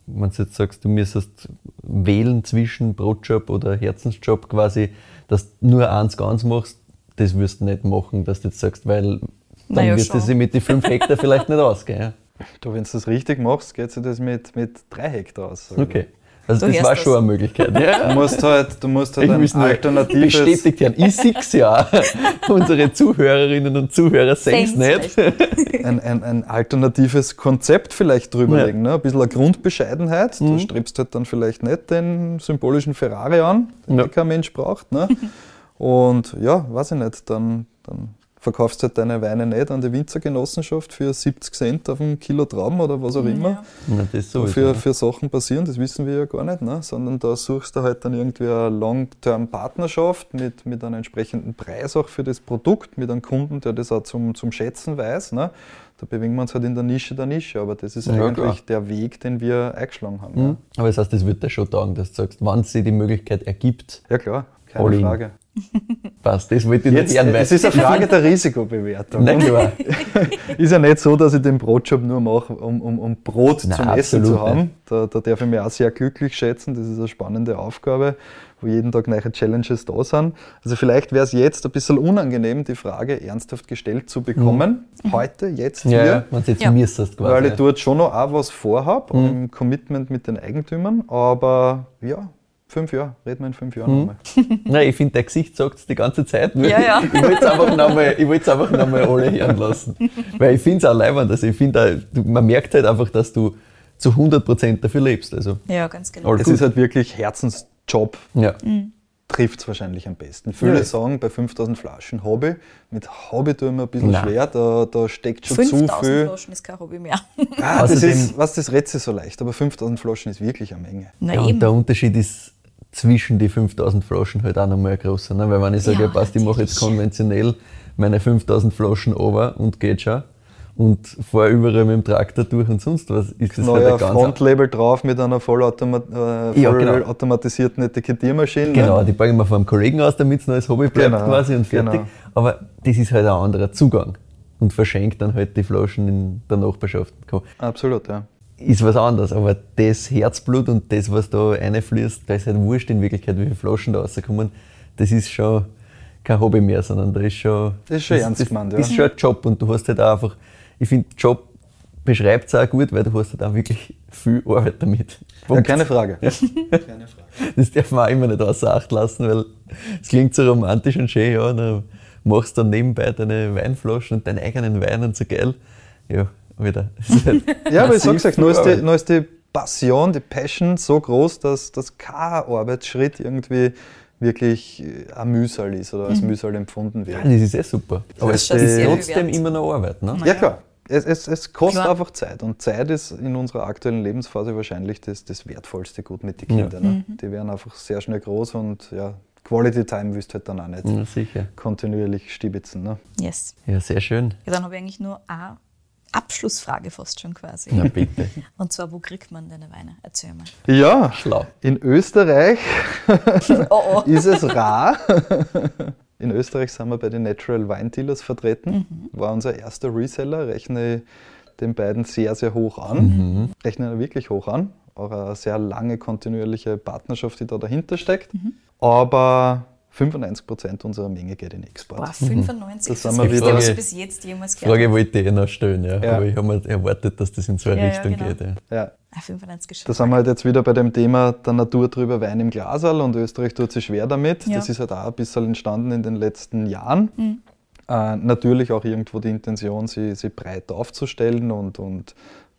wenn du jetzt sagst, du müsstest wählen zwischen Brotjob oder Herzensjob quasi, dass du nur eins ganz machst, das wirst du nicht machen, dass du jetzt sagst, weil dann Naja, wirst du sich mit den fünf Hektar vielleicht nicht ausgehen. [laughs] Ja? Du, wenn du das richtig machst, geht sich das mit, mit drei Hektar aus. Okay. Also Du das war das. schon eine Möglichkeit. Ja. Du musst halt, du musst halt Ich ein alternatives, bestätigt werden. Ich sehe es ja. [laughs] Unsere Zuhörerinnen und Zuhörer sehen es nicht. [laughs] ein, ein, ein alternatives Konzept vielleicht drüberlegen. Ne? Ein bisschen eine Grundbescheidenheit. Mhm. Du strebst halt dann vielleicht nicht den symbolischen Ferrari an, den Ja. kein Mensch braucht. Ne? Und ja, weiß ich nicht, dann, dann verkaufst du halt deine Weine nicht an die Winzergenossenschaft für 70 Cent auf ein Kilo Trauben oder was auch immer. Na, das So für, für Sachen passieren, das wissen wir ja gar nicht, ne? sondern da suchst du halt dann irgendwie eine Long-Term-Partnerschaft mit, mit einem entsprechenden Preis auch für das Produkt, mit einem Kunden, der das auch zum, zum Schätzen weiß. Ne? Da bewegen wir uns halt in der Nische der Nische, aber das ist Ja, eigentlich klar. der Weg, den wir eingeschlagen haben. Mhm. Aber das heißt, das wird dir schon taugen, dass du sagst, wann sie die Möglichkeit ergibt, Ja, ja klar, keine All in. [laughs] Passt. Das wollte ich Jetzt, nicht es ist eine Frage der Risikobewertung. Nein, klar. [laughs] Ist ja nicht so, dass ich den Brotjob nur mache, um, um, um Brot Nein, zum Essen zu haben. Da, da darf ich mich auch sehr glücklich schätzen. Das ist eine spannende Aufgabe, wo jeden Tag neue Challenges da sind. Also vielleicht wäre es jetzt ein bisschen unangenehm, die Frage ernsthaft gestellt zu bekommen. Heute, jetzt, Ja, hier. ja, wenn du jetzt Ja. müsstest quasi. Weil ich dort schon noch auch was vorhabe, Mhm. im Commitment mit den Eigentümern. Aber ja, fünf Jahre, reden wir in fünf Jahren Mhm. nochmal. [laughs] Nein, ich finde, dein Gesicht sagt es die ganze Zeit. Ja, ja. [laughs] Ich wollte es einfach nochmal noch mal alle hören lassen. Weil ich finde es auch leibend. Also ich finde, man merkt halt einfach, dass du zu 100% dafür lebst. Also, Ja, ganz genau. Es ist halt wirklich Herzensjob. ja. trifft es wahrscheinlich am besten. Viele Ja. sagen bei 5000 Flaschen Hobby. Mit Hobby tue ich mir ein bisschen Nein. schwer, da, da steckt schon zu 5000 viel. Flaschen ist kein Hobby mehr. Ah, das ist, was, das sich so leicht, aber 5000 Flaschen ist wirklich eine Menge. Na ja, eben. und der Unterschied ist zwischen die 5000 Flaschen halt auch nochmal ein großer. Ne? Weil wenn ich sage, Ja, passt, ich mache jetzt konventionell meine 5000 Flaschen over und geht schon und fahre überall mit dem Traktor durch und sonst was, ist das halt Neuer ein ganz Frontlabel drauf mit einer vollautomat äh, Ja, genau. vollautomatisierten Etikettiermaschine. Genau, Ne? die bringen wir von einem Kollegen aus, damit es noch als Hobby bleibt Genau, quasi und fertig. genau. Aber das ist halt ein anderer Zugang und verschenkt dann halt die Flaschen in der Nachbarschaft. Absolut, ja. Ist was anderes, aber das Herzblut und das, was da reinfließt, da ist halt wurscht in Wirklichkeit, wie viele Flaschen da rauskommen. Das ist schon kein Hobby mehr, sondern da ist schon. Das ist schon ernst gemeint, ja. ist schon ein Job und du hast halt auch einfach, ich finde, Job beschreibt es auch gut, weil du hast halt auch wirklich viel Arbeit damit. ja Punkt. keine Frage. Das darf man auch immer nicht außer Acht lassen, weil es klingt so romantisch und schön, ja, dann machst du dann nebenbei deine Weinflaschen und deinen eigenen Wein und so geil. Ja, wieder. [laughs] Ja, aber ich sag's euch, nur ist, die, nur ist die Passion, die Passion so groß, dass, dass kein Arbeitsschritt irgendwie wirklich äh, ein Mühsal ist oder als Mühsal empfunden wird. Ja, das ist eh super. Aber es ist trotzdem immer noch Arbeit. Ne? Ja, klar. Es, es, es kostet Klar. einfach Zeit. Und Zeit ist in unserer aktuellen Lebensphase wahrscheinlich das, das wertvollste Gut mit den Kindern. Ne? Die werden einfach sehr schnell groß und ja, Quality Time wirst du halt dann auch nicht Ja, sicher. kontinuierlich stibitzen. Ne? Yes. Ja, sehr schön. Ja, dann habe ich eigentlich nur eine Abschlussfrage fast schon quasi. Na bitte. [laughs] Und zwar, wo kriegt man deine Weine? Erzähl mal. Ja, Schlau. in Österreich [laughs] Oh, oh. ist es rar. [laughs] In Österreich sind wir bei den Natural Wine Dealers vertreten. War unser erster Reseller, rechne ich den beiden sehr, sehr hoch an. Rechne ich wirklich hoch an. Auch eine sehr lange kontinuierliche Partnerschaft, die da dahinter steckt. Aber 95 Prozent unserer Menge geht in Export. Boah, 95. Das Das, das wieder- was ich bis jetzt jemals gehört Frage wollte ich eh noch stellen, ja. Ja. aber ich habe mir erwartet, dass das in so eine Ja, ja, Richtung genau. geht. Ja. Ja. Ah, 95 ist schon Da sind wir halt jetzt wieder bei dem Thema der Natur drüber Wein im Glasal und Österreich tut sich schwer damit. Ja. Das ist halt auch ein bisschen entstanden in den letzten Jahren. Äh, natürlich auch irgendwo die Intention, sie, sie breit aufzustellen und, und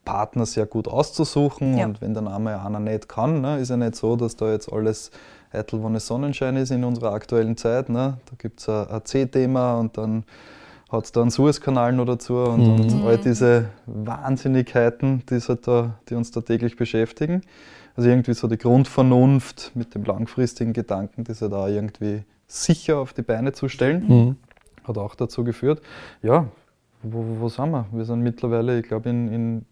Partner sehr gut auszusuchen. Ja. Und wenn dann einmal einer nicht kann, ne, ist ja nicht so, dass da jetzt alles eitel, wo Sonnenschein ist in unserer aktuellen Zeit. Ne. Da gibt es ein, ein C-Thema und dann hat es da einen Suezkanal noch dazu und, und all diese Wahnsinnigkeiten, die, es halt da, die uns da täglich beschäftigen. Also irgendwie so die Grundvernunft mit dem langfristigen Gedanken, das halt auch irgendwie sicher auf die Beine zu stellen, hat auch dazu geführt. Ja, wo, wo sind wir? Wir sind mittlerweile, ich glaube, in, in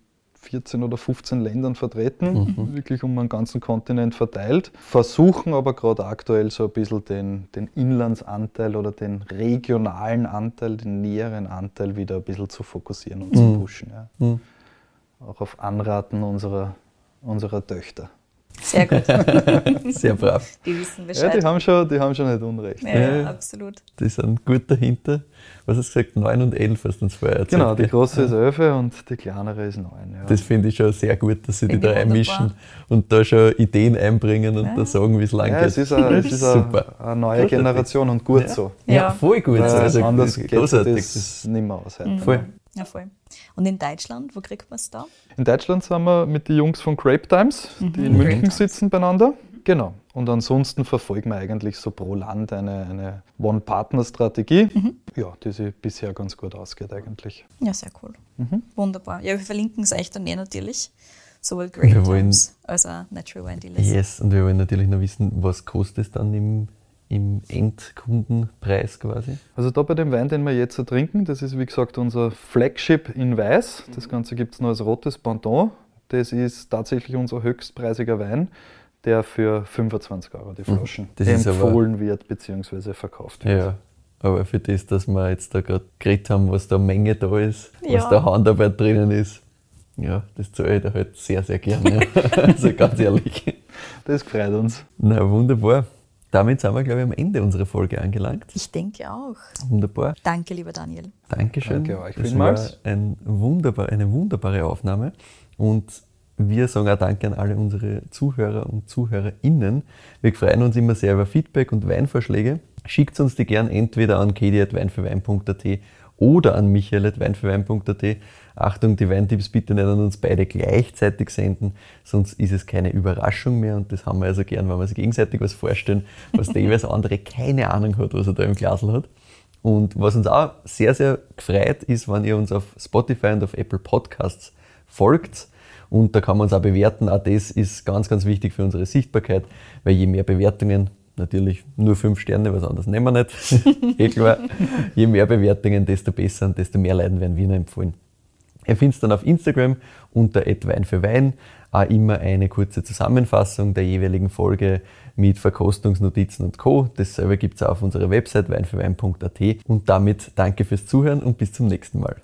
14 oder 15 Ländern vertreten, wirklich um einen ganzen Kontinent verteilt, versuchen aber gerade aktuell so ein bisschen den, den Inlandsanteil oder den regionalen Anteil, den näheren Anteil wieder ein bisschen zu fokussieren und zu pushen. Ja. Mhm. Auch auf Anraten unserer, unserer Töchter. Sehr gut. [laughs] Sehr brav. Die wissen Ja, Bescheid. die haben schon, die haben schon nicht unrecht. ja, Ja. ja, absolut. Die sind gut dahinter. Was hast du gesagt? 9 und 11 hast du uns vorher erzählt. Genau, die große ist 11 und die kleinere ist 9. Ja. Das finde ich schon sehr gut, dass sie die Finde da einmischen und da schon Ideen einbringen und Ja. da sagen, wie es lang ja, geht. es ist, eine, es ist eine, Super. eine neue Großartig. Generation und gut Ja. so. Ja, Ja. voll gut. Weil also, anders das ist geht großartig. das nicht mehr aus. heute. Voll. Ja, voll. Und in Deutschland, wo kriegt man es da? In Deutschland sind wir mit den Jungs von Grape Times, die in München Times. sitzen beieinander. Genau. Und ansonsten verfolgen wir eigentlich so pro Land eine, eine One-Partner-Strategie, ja, die sich bisher ganz gut ausgeht eigentlich. Ja, sehr cool. Mhm. Wunderbar. Ja, wir verlinken es euch dann eh natürlich. Sowohl Great Wir wollen- Times als auch Natural Wine Dealers. Yes, und wir wollen natürlich noch wissen, was kostet es dann im, im Endkundenpreis quasi. Also da bei dem Wein, den wir jetzt trinken, das ist wie gesagt unser Flagship in Weiß. Das Ganze gibt es noch als rotes Pendant. Das ist tatsächlich unser höchstpreisiger Wein, der für 25 Euro die Flaschen Mhm. Das ist aber- empfohlen wird bzw. verkauft wird. Ja, aber für das, dass wir jetzt da gerade geredet haben, was da Menge da ist, was Ja. da Handarbeit drinnen ist, ja, das zahle ich da halt sehr, sehr gerne. [laughs] also ganz ehrlich. Das freut uns. Na, wunderbar. Damit sind wir, glaube ich, am Ende unserer Folge angelangt. Ich denke auch. Wunderbar. Danke, lieber Daniel. Dankeschön. Danke euch Das vielmals. war ein wunderbar, eine wunderbare Aufnahme. Und wir sagen auch Danke an alle unsere Zuhörer und ZuhörerInnen. Wir freuen uns immer sehr über Feedback und Weinvorschläge. Schickt uns die gern entweder an kedi.weinfürwein.at oder an michael.weinfürwein.at. Achtung, die Weintipps bitte nicht an uns beide gleichzeitig senden, sonst ist es keine Überraschung mehr und das haben wir also gern, wenn wir sich gegenseitig was vorstellen, was der [laughs] jeweils andere keine Ahnung hat, was er da im Glasl hat. Und was uns auch sehr, sehr gefreut ist, wenn ihr uns auf Spotify und auf Apple Podcasts folgt. Und da kann man uns auch bewerten. Auch das ist ganz, ganz wichtig für unsere Sichtbarkeit, weil je mehr Bewertungen, natürlich nur fünf Sterne, was anderes nehmen wir nicht, [laughs] eh klar, je mehr Bewertungen, desto besser und desto mehr Leuten werden wir noch empfohlen. Ihr findet dann auf Instagram unter Wein für Wein auch immer eine kurze Zusammenfassung der jeweiligen Folge mit Verkostungsnotizen und Co. Dasselbe gibt es auch auf unserer Website weinfürwein.at. Und damit danke fürs Zuhören und bis zum nächsten Mal.